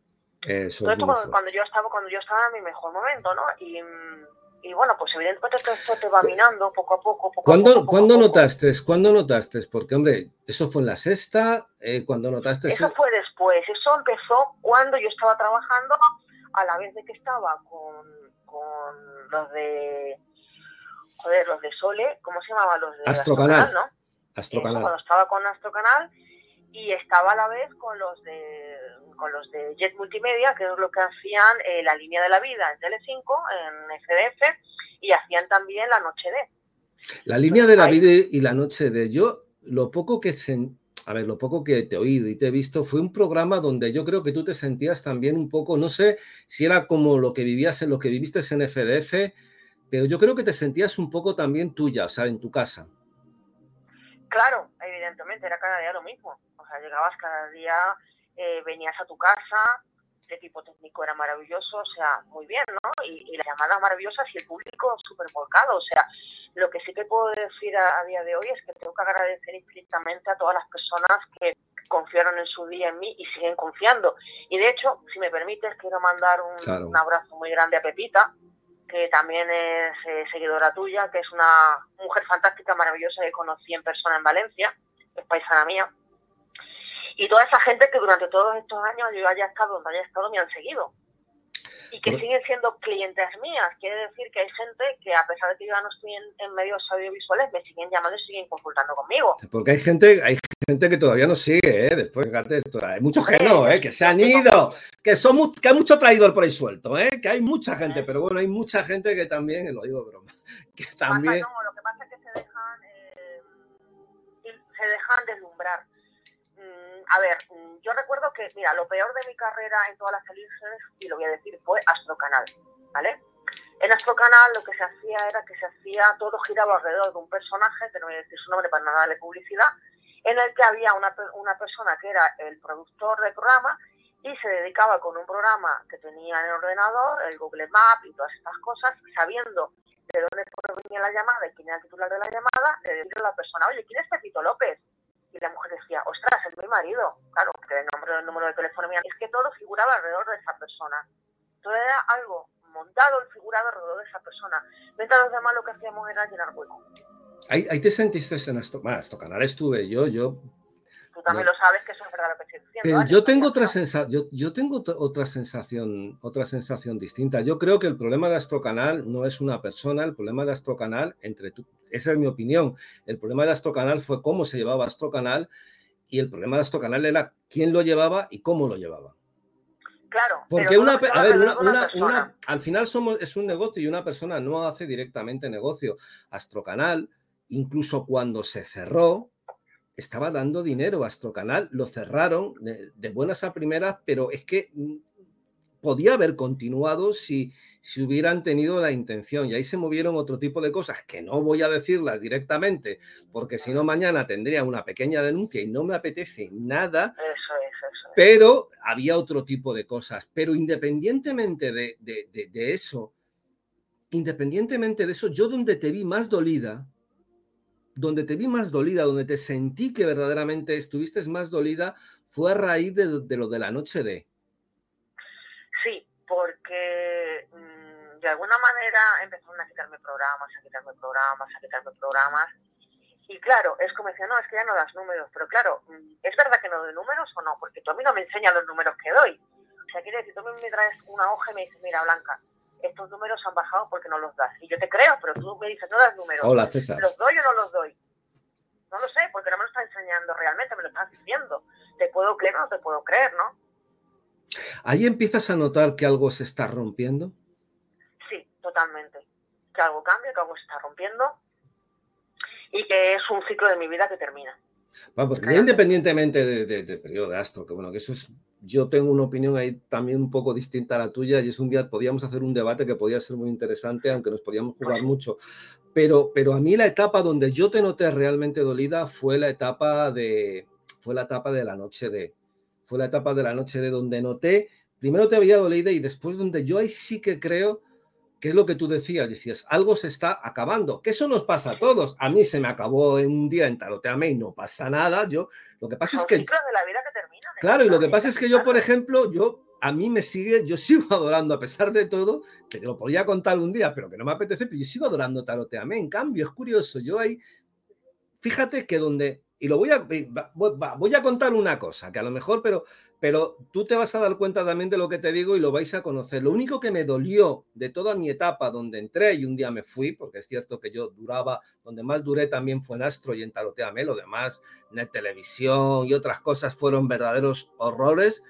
Eso esto cuando, yo estaba, cuando yo estaba en mi mejor momento, ¿no? Y, y bueno, pues evidentemente todo esto te va minando poco a poco. poco ¿Cuándo, a poco, ¿cuándo notaste? ¿Cuándo notaste? Porque, hombre, eso fue en la sexta, eh, cuando notaste... Eso fue después, eso empezó cuando yo estaba trabajando a la vez de que estaba con, con los de... Joder, los de Sole, ¿cómo se llamaban los de Astrocanal? ¿no? Astrocanal. cuando estaba con Astrocanal y estaba a la vez con los de con los de Jet Multimedia, que es lo que hacían eh, la línea de la vida en Tele5, en FDF, y hacían también la noche de. La línea de la vida y la noche de. Yo, lo poco que se, a ver, lo poco que te he oído y te he visto fue un programa donde yo creo que tú te sentías también un poco, no sé si era como lo que vivías en lo que viviste en FDF, pero yo creo que te sentías un poco también tuya, o sea, en tu casa. Claro, evidentemente, era cada día lo mismo sea, llegabas cada día, eh, venías a tu casa, el equipo técnico era maravilloso, o sea, muy bien, ¿no? Y, la llamada maravillosa y el público súper volcado, o sea, lo que sí que puedo decir a, día de hoy es que tengo que agradecer infinitamente a todas las personas que confiaron en su día en mí y siguen confiando. Y de hecho, si me permites, quiero mandar un, un abrazo muy grande a Pepita, que también es eh, seguidora tuya, que es una mujer fantástica, maravillosa que conocí en persona en Valencia, es paisana mía y toda esa gente que durante todos estos años yo haya estado donde haya estado me han seguido y que siguen siendo clientes mías. Quiere decir que hay gente que a pesar de que yo ya no estoy en, medios audiovisuales, me siguen llamando y siguen consultando conmigo. Porque hay gente, hay gente que todavía no sigue, ¿eh? Después, fíjate esto, hay muchos que no, ¿eh? Que se han ido, que son que hay mucho traidor por ahí suelto, ¿eh? Que hay mucha gente, pero bueno, hay mucha gente que también, lo digo broma, [LAUGHS] que también... lo que pasa es que se dejan, eh, se dejan deslumbrar a ver, mm, yo recuerdo que, mira, lo peor de mi carrera en todas las televisiones, y lo voy a decir, fue Astrocanal, ¿vale? En Astrocanal lo que se hacía era que se hacía, todo giraba alrededor de un personaje, que no voy a decir su nombre para nada darle publicidad, en el que había una, una persona que era el productor del programa y se dedicaba con un programa que tenía en el ordenador, el Google Map y todas estas cosas, sabiendo de dónde venía la llamada y quién era el titular de la llamada, de decirle a la persona, oye, ¿quién es Pepito López? Y la mujer decía, ostras, es mi marido. Claro, que el, nombre, el número de teléfono mío. Es que todo figuraba alrededor de esa persona. Todo era algo montado y figurado alrededor de esa persona. Mientras los demás lo que hacíamos era llenar hueco. Ahí, te sentiste en esto, bueno, esto canal estuve yo, yo Tú también lo sabes que eso es verdad lo que estoy diciendo. Yo tengo otra sensación, yo, yo, tengo otra sensación, otra sensación distinta. Yo creo que el problema de Astrocanal no es una persona, el problema de Astrocanal, entre tú, esa es mi opinión. El problema de Astrocanal fue cómo se llevaba Astrocanal y el problema de Astrocanal era quién lo llevaba y cómo lo llevaba. Claro. Porque una, a ver, una, al final somos, es un negocio y una persona no hace directamente negocio. Astrocanal, incluso cuando se cerró, estaba dando dinero. Astrocanal lo cerraron de buenas a primeras, pero es que mm, podía haber continuado si, si hubieran tenido la intención. Y ahí se movieron otro tipo de cosas que no voy a decirlas directamente, porque si no mañana tendría una pequeña denuncia y no me apetece nada. Pero había otro tipo de cosas. Pero independientemente de, de eso, independientemente de eso, yo donde te vi más dolida, donde te vi más dolida, donde te sentí que verdaderamente estuviste más dolida, fue a raíz de lo de la noche de porque mm, de alguna manera empezaron a quitarme programas, a quitarme programas, a quitarme programas. Y claro, es como decía, no, es que ya no das números, pero claro, mm, ¿es verdad que no doy números o no? Porque tú a mí no me enseñas los números que doy. O sea, quiere decir, tú me traes una hoja y me dices, mira, Blanca, estos números han bajado porque no los das. Y yo te creo, pero tú me dices, no das números. Hola, César. ¿Los doy o no los doy? No lo sé, porque no me lo estás enseñando realmente, me lo estás diciendo. Te puedo creer o no te puedo creer, ¿no? ¿Ahí empiezas a notar que algo se está rompiendo? Sí, totalmente. Que algo cambia, que algo se está rompiendo y que es un ciclo de mi vida que termina. Porque independientemente del de, periodo de astro, que bueno, que eso es, yo tengo una opinión ahí también un poco distinta a la tuya y es un día, podíamos hacer un debate que podía ser muy interesante, aunque nos podíamos jugar mucho. Pero, pero a mí la etapa donde yo te noté realmente dolida fue la etapa de, fue la etapa de la noche de, fue la etapa de la noche de donde noté, primero te había dolido y después donde yo ahí sí que creo que es lo que tú decías, decías, algo se está acabando, que eso nos pasa a todos. A mí se me acabó en un día en Taroteame y no pasa nada. Yo, lo que pasa es que... claro, y lo que pasa es que yo, por ejemplo, yo, a mí me sigue, yo sigo [LAUGHS] adorando a pesar de todo, que te lo podría contar un día, pero que no me apetece, pero yo sigo adorando Taroteame. En cambio, es curioso, yo ahí, fíjate que donde y lo voy a, voy a contar una cosa, que a lo mejor, pero, pero tú te vas a dar cuenta también de lo que te digo y lo vais a conocer. Lo único que me dolió de toda mi etapa donde entré y un día me fui, porque es cierto que yo duraba, donde más duré también fue en Astro y en Taroteame, lo demás, en televisión y otras cosas fueron verdaderos horrores.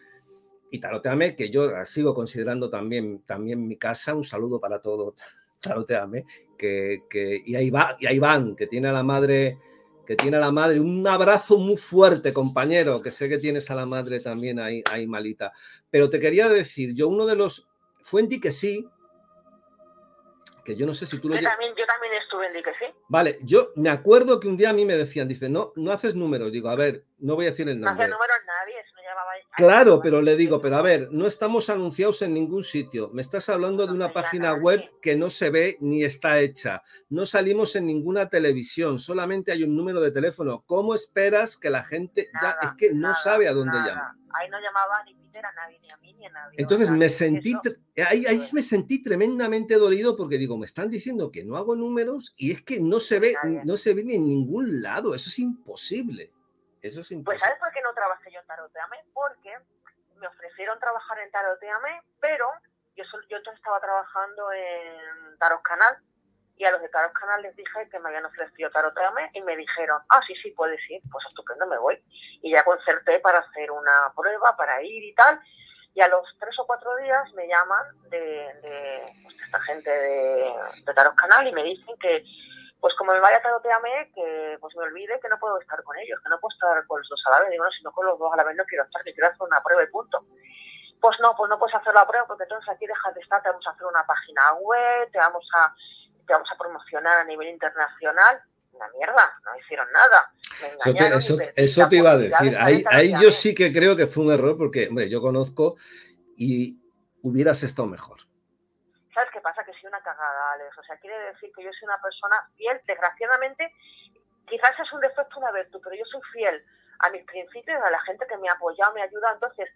Y Taroteame, que yo sigo considerando también, también mi casa, un saludo para todo Taroteame, que, que, y, ahí va, y ahí van, que tiene a la madre que tiene a la madre. Un abrazo muy fuerte, compañero, que sé que tienes a la madre también ahí, ahí malita. Pero te quería decir, yo uno de los... Fue en que sí, que yo no sé si tú lo... Yo también, yo también estuve en que sí. Vale, yo me acuerdo que un día a mí me decían, dice, no, no haces números. Digo, a ver, no voy a decir el nombre. No números Claro, pero le digo, pero a ver, no estamos anunciados en ningún sitio. Me estás hablando de una página web que no se ve ni está hecha. No salimos en ninguna televisión, solamente hay un número de teléfono. ¿Cómo esperas que la gente ya es que no sabe a dónde llama? Ahí no llamaba ni Peter a nadie, ni a mí, ni a nadie. Entonces me sentí, ahí, ahí me sentí tremendamente dolido porque digo, me están diciendo que no hago números y es que no se ve, no se ve ni en ningún lado. Eso es imposible. Eso es Pues ¿sabes por qué no trabajé yo en Taroteame? Porque me ofrecieron trabajar en Taroteame, pero yo, yo estaba trabajando en Tarot Canal y a los de Tarot Canal les dije que me habían ofrecido Taroteame y me dijeron, ah, sí, sí, puedes ir, pues estupendo, me voy. Y ya concerté para hacer una prueba, para ir y tal. Y a los tres o cuatro días me llaman de, de, pues, esta gente de, de Tarot Canal y me dicen que pues como me vaya a taroteame, que pues me olvide que no puedo estar con ellos, que no puedo estar con los dos a la vez. Digo, no, si no con los dos a la vez no quiero estar, que quiero hacer una prueba y punto. Pues no, pues no puedes hacer la prueba porque entonces aquí dejas de estar, te vamos a hacer una página web, te vamos a, te vamos a promocionar a nivel internacional. Una mierda, no hicieron nada. eso, te, eso, te iba a decir. Ahí, ahí yo sí que creo que fue un error porque, hombre, yo conozco y hubieras estado mejor. ¿Sabes qué pasa? Que soy una O sea, quiere decir que yo soy una persona fiel. Desgraciadamente, quizás es un defecto, una virtud, pero yo soy fiel a mis principios, a la gente que me ha apoyado, me ha ayudado. Entonces,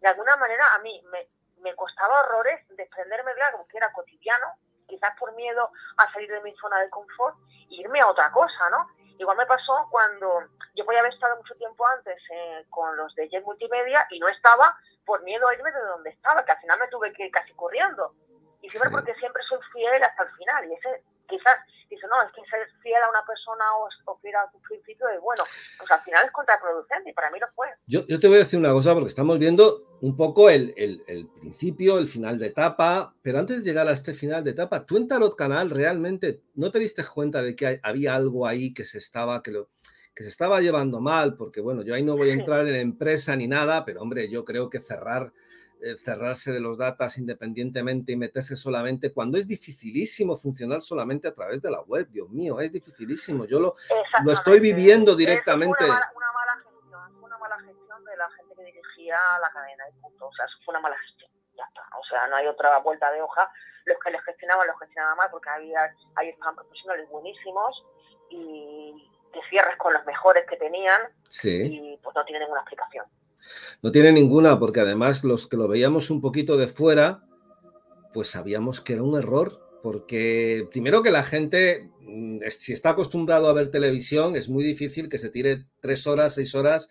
de alguna manera, a mí me, me costaba horrores desprenderme de algo que era cotidiano, quizás por miedo a salir de mi zona de confort e irme a otra cosa, ¿no? Igual me pasó cuando yo podía haber estado mucho tiempo antes eh, con los de Jet Multimedia y no estaba por miedo a irme de donde estaba, que al final me tuve que ir casi corriendo. Y siempre porque siempre soy fiel hasta el final. Y ese quizás dice, no, es que ser fiel a una persona o, o fiel a tu principio es bueno, pues al final es contraproducente y para mí lo fue. Yo, yo te voy a decir una cosa porque estamos viendo un poco el, el, el, principio, el final de etapa, pero antes de llegar a este final de etapa, tú en Tarot Canal realmente no te diste cuenta de que había algo ahí que se estaba, que lo, que se estaba llevando mal, porque bueno, yo ahí no voy a entrar en empresa ni nada, pero hombre, yo creo que cerrar cerrarse de los datos independientemente y meterse solamente cuando es dificilísimo funcionar solamente a través de la web, Dios mío, es dificilísimo. Yo lo, lo estoy viviendo directamente. Una mala, una mala, gestión, una mala gestión de la gente que dirigía la cadena y punto. O sea, eso fue una mala gestión. Ya está. O sea, no hay otra vuelta de hoja. Los que les gestionaban, los gestionaban mal porque había, ahí estaban profesionales buenísimos y te cierres con los mejores que tenían sí. y pues no tiene ninguna explicación. No tiene ninguna, porque además los que lo veíamos un poquito de fuera, pues sabíamos que era un error, porque primero que la gente, mm, si está acostumbrado a ver televisión, es muy difícil que se tire tres horas, seis horas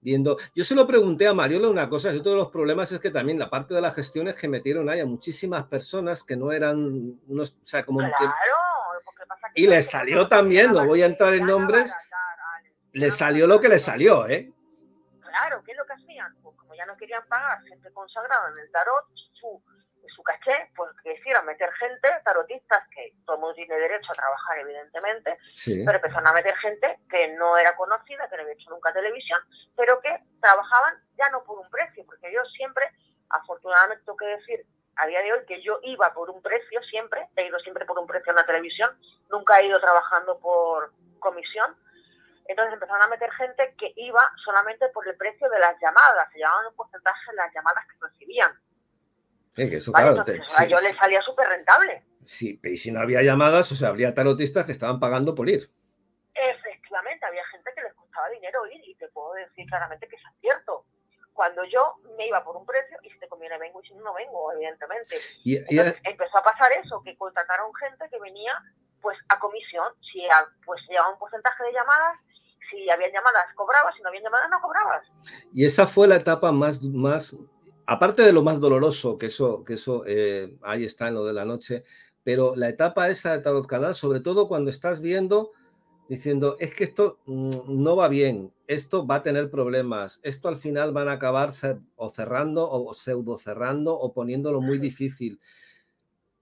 viendo. Yo se lo pregunté a Mariola una cosa, y todos los problemas es que también la parte de la gestión es que metieron ahí a muchísimas personas que no eran unos, o sea, como claro, que... pasa y le salió también, no voy a entrar en nombres, le salió lo que le salió, ¿eh? Querían pagar gente consagrada en el tarot, su, su caché, pues que hicieron meter gente, tarotistas, que todo el mundo tiene derecho a trabajar, evidentemente, sí. pero empezaron a meter gente que no era conocida, que no había hecho nunca televisión, pero que trabajaban ya no por un precio, porque yo siempre, afortunadamente tengo que decir, a día de hoy que yo iba por un precio siempre, he ido siempre por un precio en la televisión, nunca he ido trabajando por comisión, entonces empezaron a meter gente que iba solamente por el precio de las llamadas, se llamaban un porcentaje de las llamadas que recibían. Sí, que eso, ¿Vale? claro, Entonces, te- a yo sí, le salía súper rentable. sí, y si no había llamadas, o sea, habría tarotistas que estaban pagando por ir. Efectivamente, había gente que les costaba dinero ir y te puedo decir claramente que es cierto. Cuando yo me iba por un precio y si te conviene vengo y si no, no vengo, evidentemente. Y, empezó a pasar eso, que contrataron gente que venía pues a comisión, si a- pues llevaba un porcentaje de llamadas, si había llamadas cobrabas, si no había llamadas no cobrabas. y esa fue la etapa más, más, aparte de lo más doloroso, que eso, que eso eh, ahí está en lo de la noche, pero la etapa esa de Tarot Canal, sobre todo cuando estás viendo, diciendo, es que esto mm, no va bien, esto va a tener problemas, esto al final van a acabar cer- o cerrando o pseudo cerrando o poniéndolo muy difícil.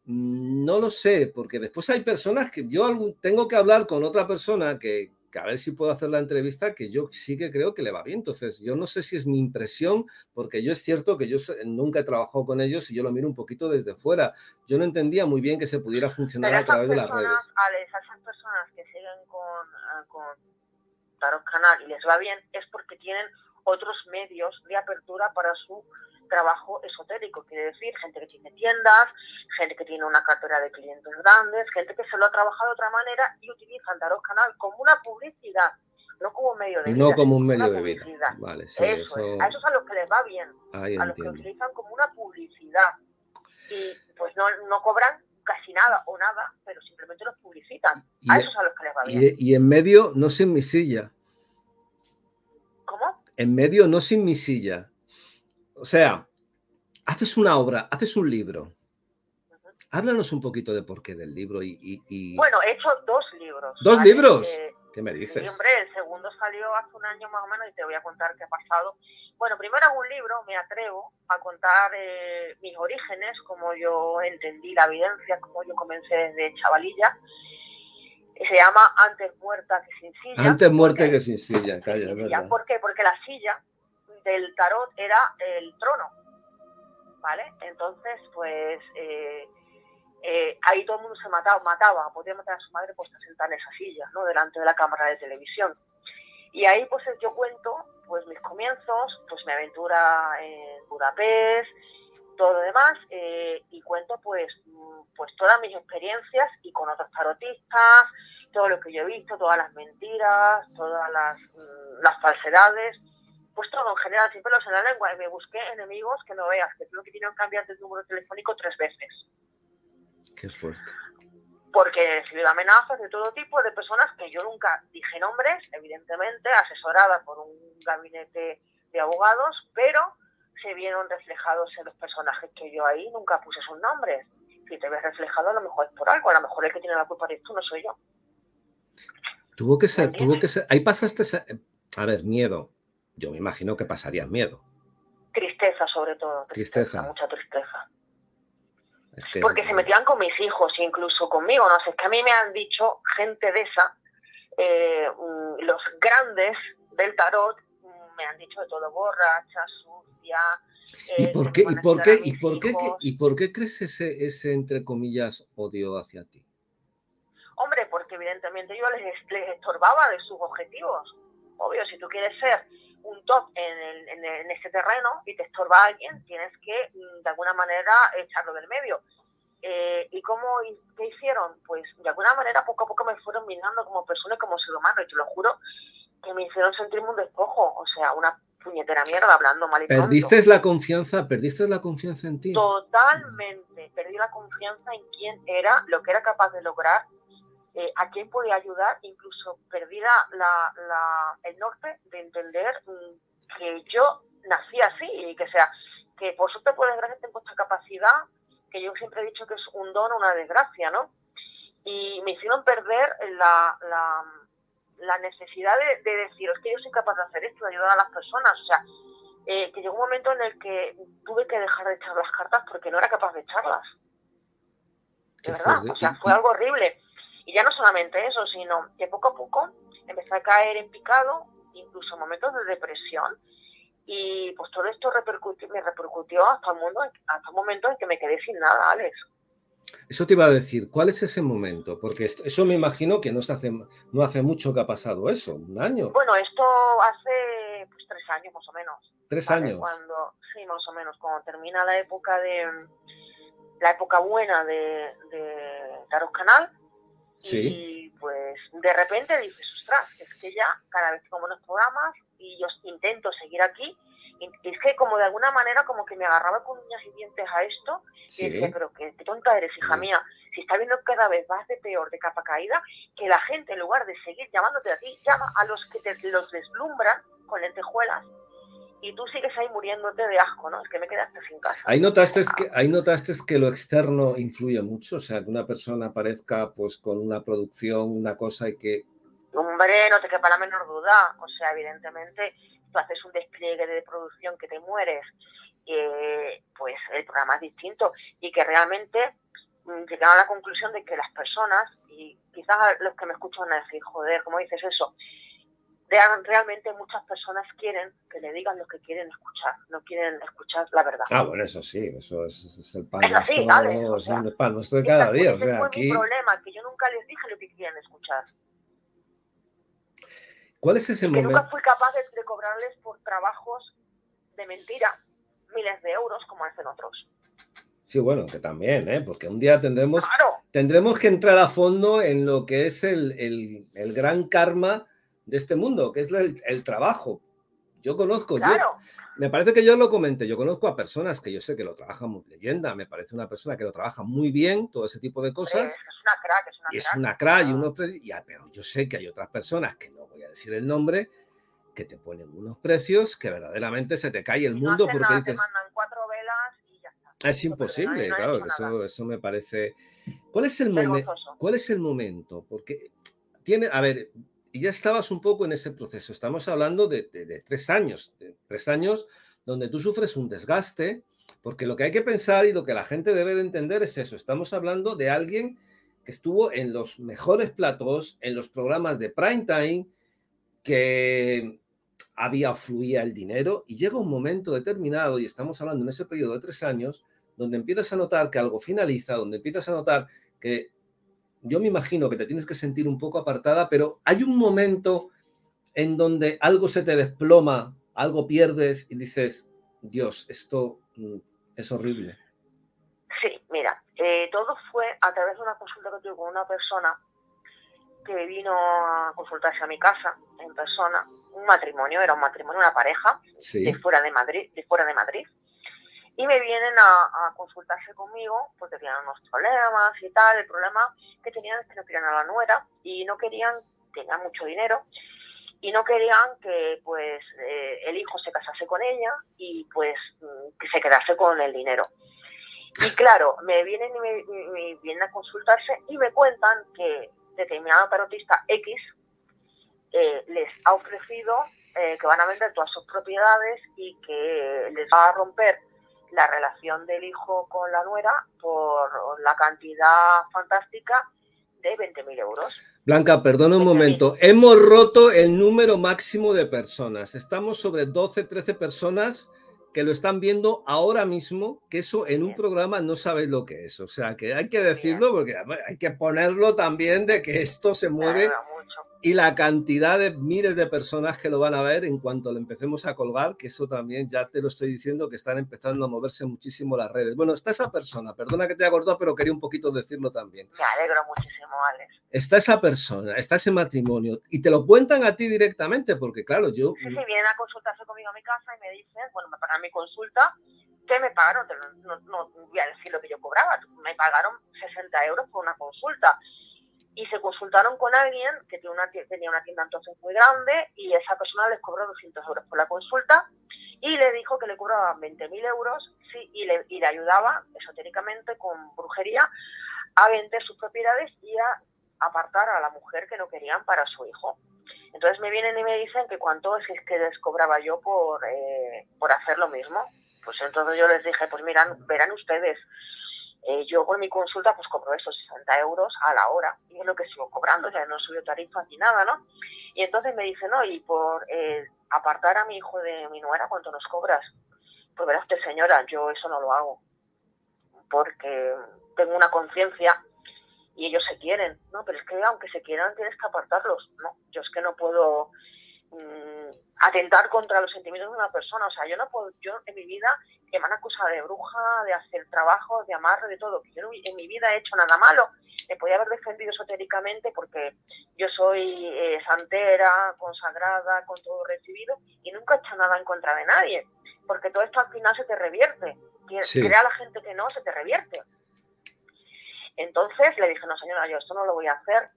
Mm, No lo sé, porque después hay personas que yo tengo que hablar con otra persona que, que a ver si puedo hacer la entrevista, que yo sí que creo que le va bien. Entonces, yo no sé si es mi impresión, porque yo es cierto que yo nunca he trabajado con ellos y yo lo miro un poquito desde fuera. Yo no entendía muy bien que se pudiera funcionar a través de las redes. Alex, a esas personas que siguen con, ah, con Tarot Canal y les va bien es porque tienen otros medios de apertura para su trabajo esotérico. Quiere decir, gente que tiene tiendas, gente que tiene una cartera de clientes grandes, gente que se lo ha trabajado de otra manera y utilizan Tarot Canal como una publicidad, no como un medio de vida. No como un medio de vida. Vale, sí, eso, eso. es. A esos a los que les va bien Ahí a los que utilizan como una publicidad y pues no, no cobran casi nada o nada, pero simplemente los publicitan. Y, A esos a los que les va bien. y, y en medio, no sin mi silla. ¿Cómo? En medio, no sin mi silla. O sea, haces una obra, haces un libro. Háblanos un poquito de por qué del libro y, y- y- Bueno, he hecho dos libros. ¿Dos ¿vale? libros? Eh, ¿qué me sí, dices? hombre, el segundo salió hace un año más o menos y te voy a contar qué ha pasado. Bueno, primero hago un libro, me atrevo a contar eh, mis orígenes, cómo yo entendí la evidencia, cómo yo comencé desde chavalilla. Se llama Antes muerta que sin silla. Antes porque- que sin silla, calla, Sí, sí, verdad. ¿Por qué? Porque la silla del tarot era el trono, ¿vale? Entonces, pues eh, eh, ahí todo el mundo se mataba, mataba, podía matar a su madre puesta sentada en esa silla, ¿no? Delante de la cámara de televisión. Y ahí pues yo cuento pues mis comienzos, pues mi aventura en Budapest, todo lo demás, eh, y cuento pues, mm, pues todas mis experiencias y con otros tarotistas, todo lo que yo he visto, todas las mentiras, todas las, mm, las falsedades, pues todo en general, sin pelos en la lengua, y me busqué enemigos que no veas, que tuve que que cambiar de número telefónico tres veces Qué fuerte. porque he recibido amenazas de todo tipo de personas que yo nunca dije nombres, evidentemente, asesorada por un gabinete de abogados, pero se vieron reflejados en los personajes que yo ahí nunca puse sus nombres. si te ves reflejado, a lo mejor es por algo, a lo mejor el que tiene la culpa eres tú, no soy yo. Tuvo que ser, tuvo que ser. Ahí pasaste, a ver, miedo. Yo me imagino que pasaría miedo. Tristeza, sobre todo. Tristeza. Mucha tristeza. Porque se metían con mis hijos, incluso conmigo, no sé, es que a mí me han dicho gente de esa, eh, mm, los grandes del tarot, mm, me han dicho de todo, borracha, sucia. ¿Y eh, por qué, y por qué, y por qué, y por qué crees ese, ese, entre comillas, odio hacia ti? Hombre, porque evidentemente yo les, les estorbaba de sus objetivos. Obvio, si tú quieres ser un top en, el, en, ese terreno y te estorba a alguien, tienes que mm, de alguna manera echarlo del medio. Eh, ¿Y cómo qué hicieron? Pues de alguna manera poco a poco me fueron minando como persona como ser humano, y te lo juro que me hicieron sentirme un despojo, o sea, una puñetera mierda hablando mal y ¿Perdiste la confianza? ¿Perdiste la confianza en ti? Totalmente, perdí la confianza en quién era, lo que era capaz de lograr eh, a quién podía ayudar, incluso perdida la, el norte de entender mm, que yo nací así y que sea, que por suerte por desgracia tengo esta capacidad, que yo siempre he dicho que es un don o una desgracia, ¿no? Y me hicieron perder la, la, necesidad de, decir, es que yo soy capaz de hacer esto, de ayudar a las personas, o sea, eh, que llegó un momento en el que tuve que dejar de echar las cartas porque no era capaz de echarlas. De verdad, o sea, fue algo horrible. Y ya no solamente eso, sino que poco a poco empecé a caer en picado, incluso momentos de depresión, y pues todo esto repercutió, me repercutió hasta el, mundo, hasta el momento en que me quedé sin nada, Alex. Eso te iba a decir, ¿cuál es ese momento? Porque eso me imagino que no, se hace, no hace mucho que ha pasado eso, un año. Bueno, esto hace pues, tres años más o menos. ¿Tres años? Cuando, sí, más o menos, cuando termina la época de la época buena de, de Taros Canal, y pues de repente dices, ostras, es que ya cada vez como los programas y yo intento seguir aquí, es que como de alguna manera como que me agarraba con uñas y dientes a esto y decía, pero qué, tonta eres, hija mía, si está viendo cada vez más de peor, de capa caída, que la gente en lugar de seguir llamándote a ti, llama a los que te los deslumbran con lentejuelas y tú sigues ahí muriéndote de asco, ¿no? Es que me quedaste sin casa. Ahí notaste, que, ahí notaste que lo externo influye mucho, o sea, que una persona aparezca pues con una producción, una cosa y que... Hombre, no te quepa la menor duda, o sea, evidentemente tú haces un despliegue de producción que te mueres, eh, pues el programa es distinto y que realmente mm, llegaron a la conclusión de que las personas, y quizás los que me escuchan van a decir, joder, ¿cómo dices eso? Realmente muchas personas quieren que le digan lo que quieren escuchar, no quieren escuchar la verdad. Ah, bueno, eso sí, eso es, el pan, nuestro, es el pan nuestro de cada día. O sea, fue aquí... mi problema, que yo nunca les dije lo que querían escuchar. ¿Cuál es ese momento? Que nunca fui capaz de, cobrarles por trabajos de mentira miles de euros como hacen otros. Sí, bueno, que también, ¿eh? porque un día tendremos, tendremos que entrar a fondo en lo que es el, el, el gran karma de este mundo, que es el, trabajo. Yo conozco, yo, me parece que yo lo comenté, yo conozco a personas que yo sé que lo trabajan muy leyenda, me parece una persona que lo trabaja muy bien, todo ese tipo de cosas. Es una crack, es una y es una crack, y unos pero yo sé que hay otras personas, que no voy a decir el nombre, que te ponen unos precios que verdaderamente se te cae el mundo porque dices... cuatro velas y ya está. Es imposible, claro, eso, eso me parece... ¿Cuál es el momento? ¿Cuál es el momento? Porque tiene, a ver, y ya estabas un poco en ese proceso. Estamos hablando de, tres años, de tres años donde tú sufres un desgaste, porque lo que hay que pensar y lo que la gente debe de entender es eso. Estamos hablando de alguien que estuvo en los mejores platos, en los programas de prime time, que había fluía el dinero y llega un momento determinado, y estamos hablando en ese periodo de tres años, donde empiezas a notar que algo finaliza, donde empiezas a notar que yo me imagino que te tienes que sentir un poco apartada, pero hay un momento en donde algo se te desploma, algo pierdes y dices, Dios, esto mm, es horrible. Sí, mira, eh, todo fue a través de una consulta que tuve con una persona que vino a consultarse a mi casa en persona, un matrimonio, era un matrimonio, una pareja de fuera de Madrid, de fuera de Madrid y me vienen a, consultarse conmigo porque tenían unos problemas y tal. El problema que tenían es que no querían a la nuera y no querían, tenían mucho dinero y no querían que pues eh, el hijo se casase con ella y pues mm, que se quedase con el dinero. Y claro, me vienen y me, vienen a consultarse y me cuentan que determinado tarotista X eh, les ha ofrecido eh, que van a vender todas sus propiedades y que les va a romper la relación del hijo con la nuera por la cantidad fantástica de 20.000 euros. Blanca, perdona un momento. Hemos roto el número máximo de personas. Estamos sobre 12, 13 personas que lo están viendo ahora mismo, que eso en un programa no sabéis lo que es. O sea, que hay que decirlo porque hay que ponerlo también de que esto se mueve y la cantidad de miles de personas que lo van a ver en cuanto lo empecemos a colgar, que eso también ya te lo estoy diciendo, que están empezando a moverse muchísimo las redes. Bueno, está esa persona, perdona que te haya cortado, pero quería un poquito decirlo también. Me alegro muchísimo, Alex. Está esa persona, está ese matrimonio, y te lo cuentan a ti directamente, porque claro, yo... Sí, sí, vienen a consultarse conmigo a mi casa y me dicen, bueno, me pagan mi consulta, ¿qué me pagaron? No, no, no voy a decir lo que yo cobraba, me pagaron 60 euros por una consulta y se consultaron con alguien que tenía una, tenía una tienda entonces muy grande y esa persona les cobró 200 euros por la consulta y le dijo que le cobraban 20.000 euros sí, y, le, y le ayudaba esotéricamente con brujería a vender sus propiedades y a apartar a la mujer que no querían para su hijo. Entonces me vienen y me dicen que cuánto es que les cobraba yo por, eh, por hacer lo mismo. Pues entonces yo les dije, pues miran, verán ustedes, eh, yo con mi consulta pues cobro esos 60 euros a la hora y es lo que sigo cobrando, ya no subió tarifa ni nada, ¿no? Y entonces me dice, no, y por eh, apartar a mi hijo de mi nuera, ¿cuánto nos cobras? Pues verá usted, señora, yo eso no lo hago porque tengo una conciencia y ellos se quieren, ¿no? Pero es que aunque se quieran tienes que apartarlos, ¿no? Yo es que no puedo atentar contra los sentimientos de una persona, o sea, yo no puedo, yo en mi vida que me han acusado de bruja, de hacer trabajo, de amarre, de todo. Yo en mi vida he hecho nada malo. Me podía haber defendido esotéricamente porque yo soy eh, santera, consagrada, con todo recibido y nunca he hecho nada en contra de nadie. Porque todo esto al final se te revierte. Crea la gente que no, se te revierte. Entonces le dije, no señora, yo esto no lo voy a hacer.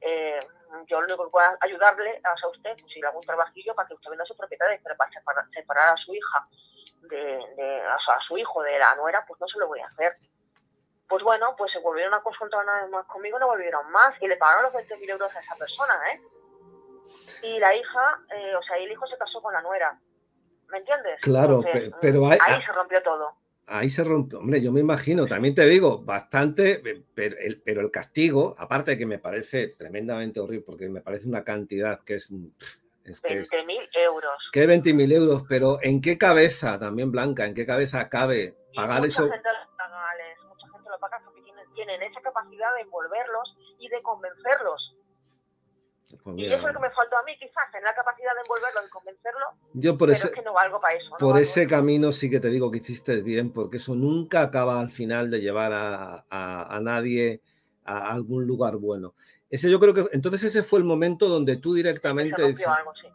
Eh, yo lo único que puedo ayudarle es a usted, pues si le hago un trabajillo para que usted venda sus propiedades, pero para separar a su hija de, a, su, hijo de la nuera, pues no se lo voy a hacer. Pues bueno, pues se volvieron a consultar una vez más conmigo, no volvieron más y le pagaron los 20.000 euros a esa persona, ¿eh? Y la hija, eh, o sea, el hijo se casó con la nuera. ¿Me entiendes? Claro, pero ahí, ahí se rompió todo. Ahí se rompió, hombre, yo me imagino, también te digo, bastante, pero el, pero el castigo, aparte de que me parece tremendamente horrible, porque me parece una cantidad que es 20.000 euros. ¿Qué 20.000 euros? Pero ¿en qué cabeza, también Blanca, en qué cabeza cabe pagar mucha eso? Gente lo paga, mucha gente lo paga porque tienen, esa capacidad de envolverlos y de convencerlos. Pues y eso es lo que me faltó a mí, quizás, tener la capacidad de envolverlos y convencerlos. Yo por pero ese, es que no valgo para eso. por ese camino sí que te digo que hiciste bien, porque eso nunca acaba al final de llevar a, a, a nadie a algún lugar bueno. Ese yo creo que entonces ese fue el momento donde tú directamente... Algo, sí.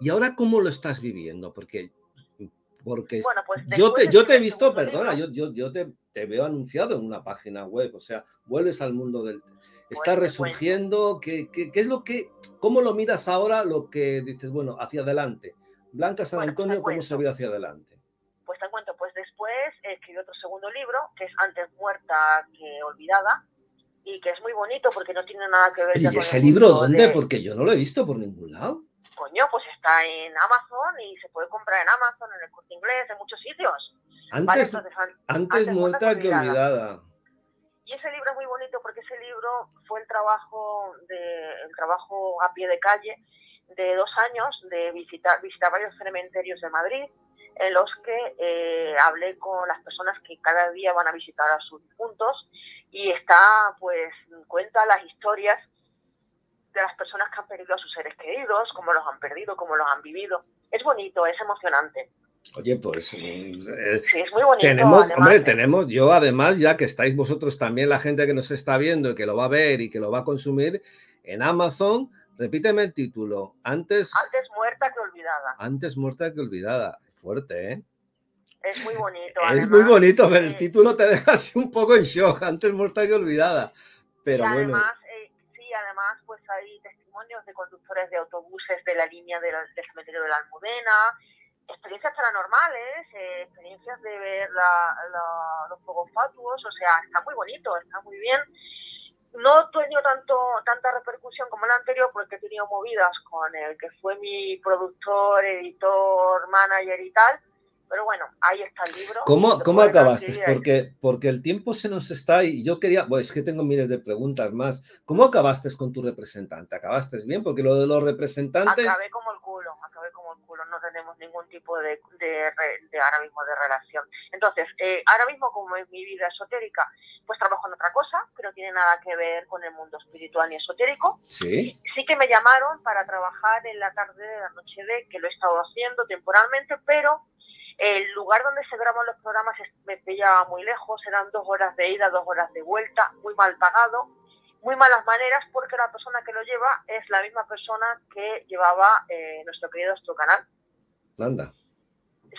¿Y ahora cómo lo estás viviendo? Porque, porque pues yo, te, yo te he visto, perdona, yo, yo, yo te, te, veo anunciado en una página web, o sea, vuelves al mundo del... Está resurgiendo, ¿qué, ¿qué, qué, es lo que, cómo lo miras ahora, lo que dices, bueno, hacia adelante? Blanca San pues Antonio, ¿cómo se ve hacia adelante? Pues te cuento, pues después escribí otro segundo libro, que es Antes muerta que olvidada, y que es muy bonito porque no tiene nada que ver. ¿Y ese libro dónde? Porque yo no lo he visto por ningún lado. Coño, pues está en Amazon y se puede comprar en Amazon, en el corte inglés, en muchos sitios. Antes, antes, muerta que olvidada. Y ese libro fue el trabajo de el trabajo a pie de calle de dos años de visitar visitar varios cementerios de Madrid en los que eh, hablé con las personas que cada día van a visitar a sus difuntos y está, pues, cuenta las historias de las personas que han perdido a sus seres queridos, cómo los han perdido, cómo los han vivido. Es bonito, es emocionante. Oye, pues mm, eh, sí, es muy bonito. Tenemos, hombre, ¿eh? tenemos, yo además, ya que estáis vosotros también, la gente que nos está viendo y que lo va a ver y que lo va a consumir en Amazon, repíteme el título. Antes. Antes muerta que olvidada. Antes muerta que olvidada. Fuerte, ¿eh? Es muy bonito. Es muy bonito, pero el título te [LAUGHS] deja así un poco en shock, antes muerta que olvidada. Pero además, bueno. Eh, sí, además, pues hay testimonios de conductores de autobuses de la línea del, cementerio de la Almudena, experiencias paranormales, eh, experiencias de ver los fuegos fatuos, o sea, está muy bonito, está muy bien. No he tenido tanto, tanta repercusión como el anterior porque he tenido movidas con el que fue mi productor, editor, manager y tal, pero bueno, ahí está el libro. ¿Cómo, cómo acabaste? Porque, porque el tiempo se nos está y yo quería, bueno, es que tengo miles de preguntas más. ¿Cómo acabaste con tu representante? ¿Acabaste bien? Porque lo de los representantes... Acabé como el culo, acabé como el culo, no tenemos ningún tipo de, de, de ahora mismo de relación. Entonces, eh, ahora mismo como es mi vida esotérica, pues trabajo en otra cosa, que no tiene nada que ver con el mundo espiritual ni esotérico. Sí. Sí que me llamaron para trabajar en la tarde de la noche de, que lo he estado haciendo temporalmente, pero el lugar donde se graban los programas me pillaba muy lejos, eran dos horas de ida, dos horas de vuelta, muy mal pagado, muy malas maneras porque la persona que lo lleva es la misma persona que llevaba eh, nuestro querido nuestro canal. Anda.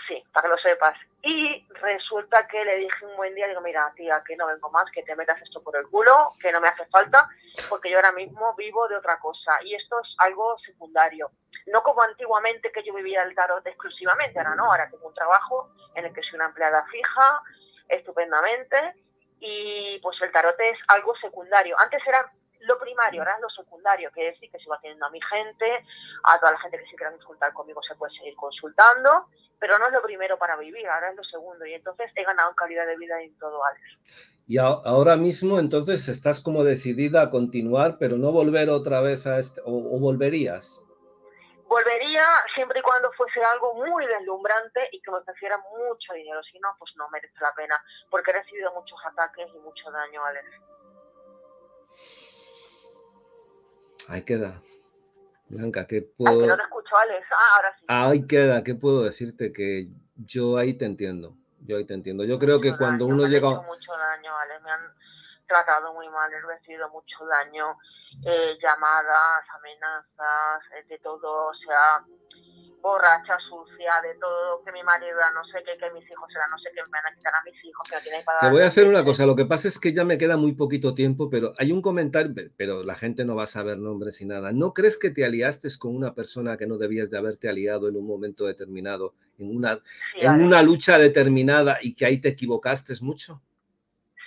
Sí, para que lo sepas. Y resulta que le dije un buen día, digo, mira, tía, que no vengo más, que te metas esto por el culo, que no me hace falta, porque yo ahora mismo vivo de otra cosa. Y esto es algo secundario no como antiguamente que yo vivía el tarot exclusivamente, ahora no, ahora tengo un trabajo en el que soy una empleada fija, estupendamente, y pues el tarot es algo secundario. Antes era lo primario, ahora es lo secundario, que decir que se va teniendo a mi gente, a toda la gente que se quiera consultar conmigo se puede seguir consultando, pero no es lo primero para vivir, ahora es lo segundo, y entonces he ganado calidad de vida en todo, Alex. Y ahora mismo entonces estás como decidida a continuar, pero no volver otra vez a este, o volverías. Volvería siempre y cuando fuese algo muy deslumbrante y que me ofreciera mucho dinero. Si no, pues no merece la pena, porque he recibido muchos ataques y mucho daño, Alex. Ahí queda. Blanca, ¿qué puedo...? no te escucho, Alex. Ah, ahora sí. Ahí queda. ¿Qué puedo decirte? Que yo ahí te entiendo. Yo ahí te entiendo. Yo creo que cuando uno llega... Me han mucho daño, Alex. Me han tratado muy mal, he recibido mucho daño eh, llamadas, amenazas, eh, de todo, o sea, borracha, sucia, de todo, que mi marido era no sé qué, que mis hijos eran no sé qué, me van a quitar a mis hijos, que no tienen para Te voy a hacer una cosa, lo que pasa es que ya me queda muy poquito tiempo, pero hay un comentario, pero la gente no va a saber nombres y nada. ¿No crees que te aliaste con una persona que no debías de haberte aliado en un momento determinado, en una, en una lucha determinada y que ahí te equivocaste mucho?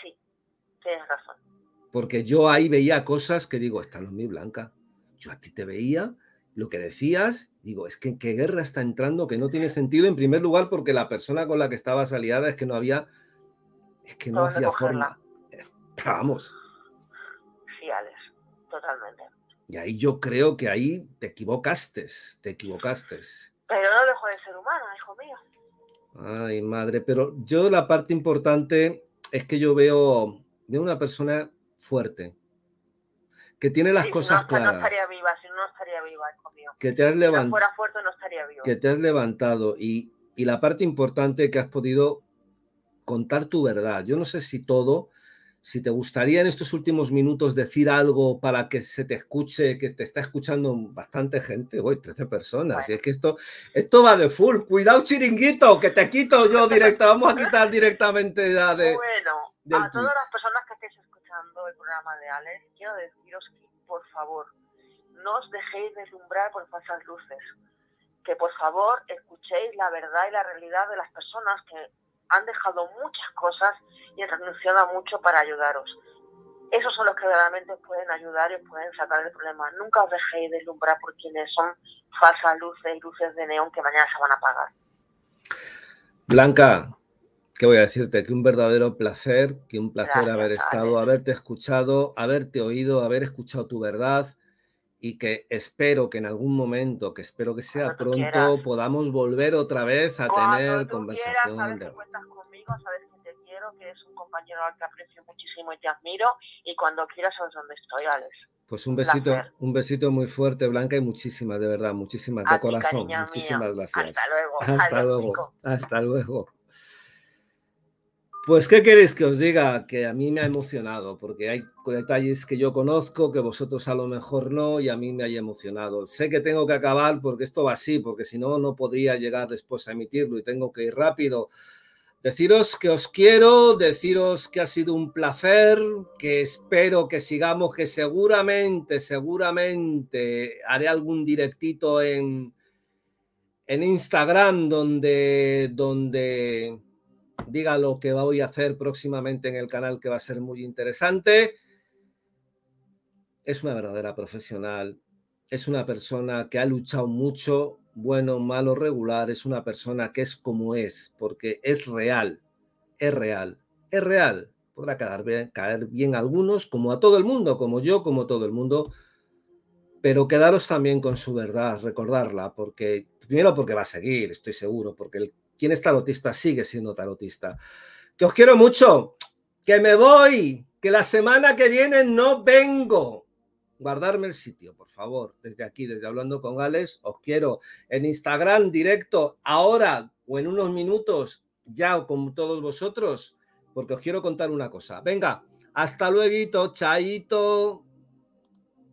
Sí, tienes razón porque yo ahí veía cosas que digo, esta no es mi blanca. Yo a ti te veía, lo que decías, digo, es que qué guerra está entrando que no tiene sentido, en primer lugar, porque la persona con la que estabas aliada es que no había, es que no hacía forma. Eh, vamos. Sí, Alex, totalmente. Y ahí yo creo que ahí te equivocaste, te equivocaste. Pero no dejo de ser humano, hijo mío. Ay, madre, pero yo la parte importante es que yo veo de una persona fuerte, que tiene las cosas claras. No si no, Que te has levantado. Si fuera fuerte, no estaría viva. Que te has levantado y, y la parte importante que has podido contar tu verdad. Yo no sé si todo, si te gustaría en estos últimos minutos decir algo para que se te escuche, que te está escuchando bastante gente, hoy 13 personas, y es que esto, esto va de full. Cuidado, chiringuito, que te quito yo directo, vamos a quitar directamente ya de... Bueno, a todas las personas que estéis el programa de Alex, quiero deciros que, por favor, no os dejéis deslumbrar por falsas luces. Que, por favor, escuchéis la verdad y la realidad de las personas que han dejado muchas cosas y han renunciado mucho para ayudaros. Esos son los que realmente pueden ayudar y pueden sacar el problema. Nunca os dejéis deslumbrar por quienes son falsas luces, luces de neón que mañana se van a apagar. Blanca, ¿Qué voy a decirte? Que un verdadero placer, que un placer haber estado, haberte escuchado, haberte oído, haber escuchado tu verdad y que espero que en algún momento, que espero que sea pronto, podamos volver otra vez a tener conversación. sabes que cuentas conmigo, sabes que te quiero, que es un compañero al que aprecio muchísimo y te admiro y cuando quieras sabes dónde estoy, Alex. Pues un besito, un besito muy fuerte, Blanca, y muchísimas, de verdad, muchísimas, de corazón. Muchísimas gracias. Hasta luego. Hasta luego. Hasta luego. Pues, ¿qué queréis que os diga? Que a mí me ha emocionado, porque hay detalles que yo conozco, que vosotros a lo mejor no, y a mí me ha emocionado. Sé que tengo que acabar porque esto va así, porque si no, no podría llegar después a emitirlo y tengo que ir rápido. Deciros que os quiero, deciros que ha sido un placer, que espero que sigamos, que seguramente, seguramente haré algún directito en, en Instagram donde, donde diga lo que voy a hacer próximamente en el canal que va a ser muy interesante. Es una verdadera profesional, es una persona que ha luchado mucho, bueno, malo, regular, es una persona que es como es, porque es real, es real, es real. Podrá caer bien, a algunos, como a todo el mundo, como yo, como todo el mundo, pero quedaros también con su verdad, recordarla, porque primero porque va a seguir, estoy seguro, porque el, quien es tarotista sigue siendo tarotista. Que os quiero mucho, que me voy, que la semana que viene no vengo. Guardarme el sitio, por favor, desde aquí, desde Hablando con Alex, os quiero en Instagram directo, ahora o en unos minutos, ya con todos vosotros, porque os quiero contar una cosa. Venga, hasta luego, chaito.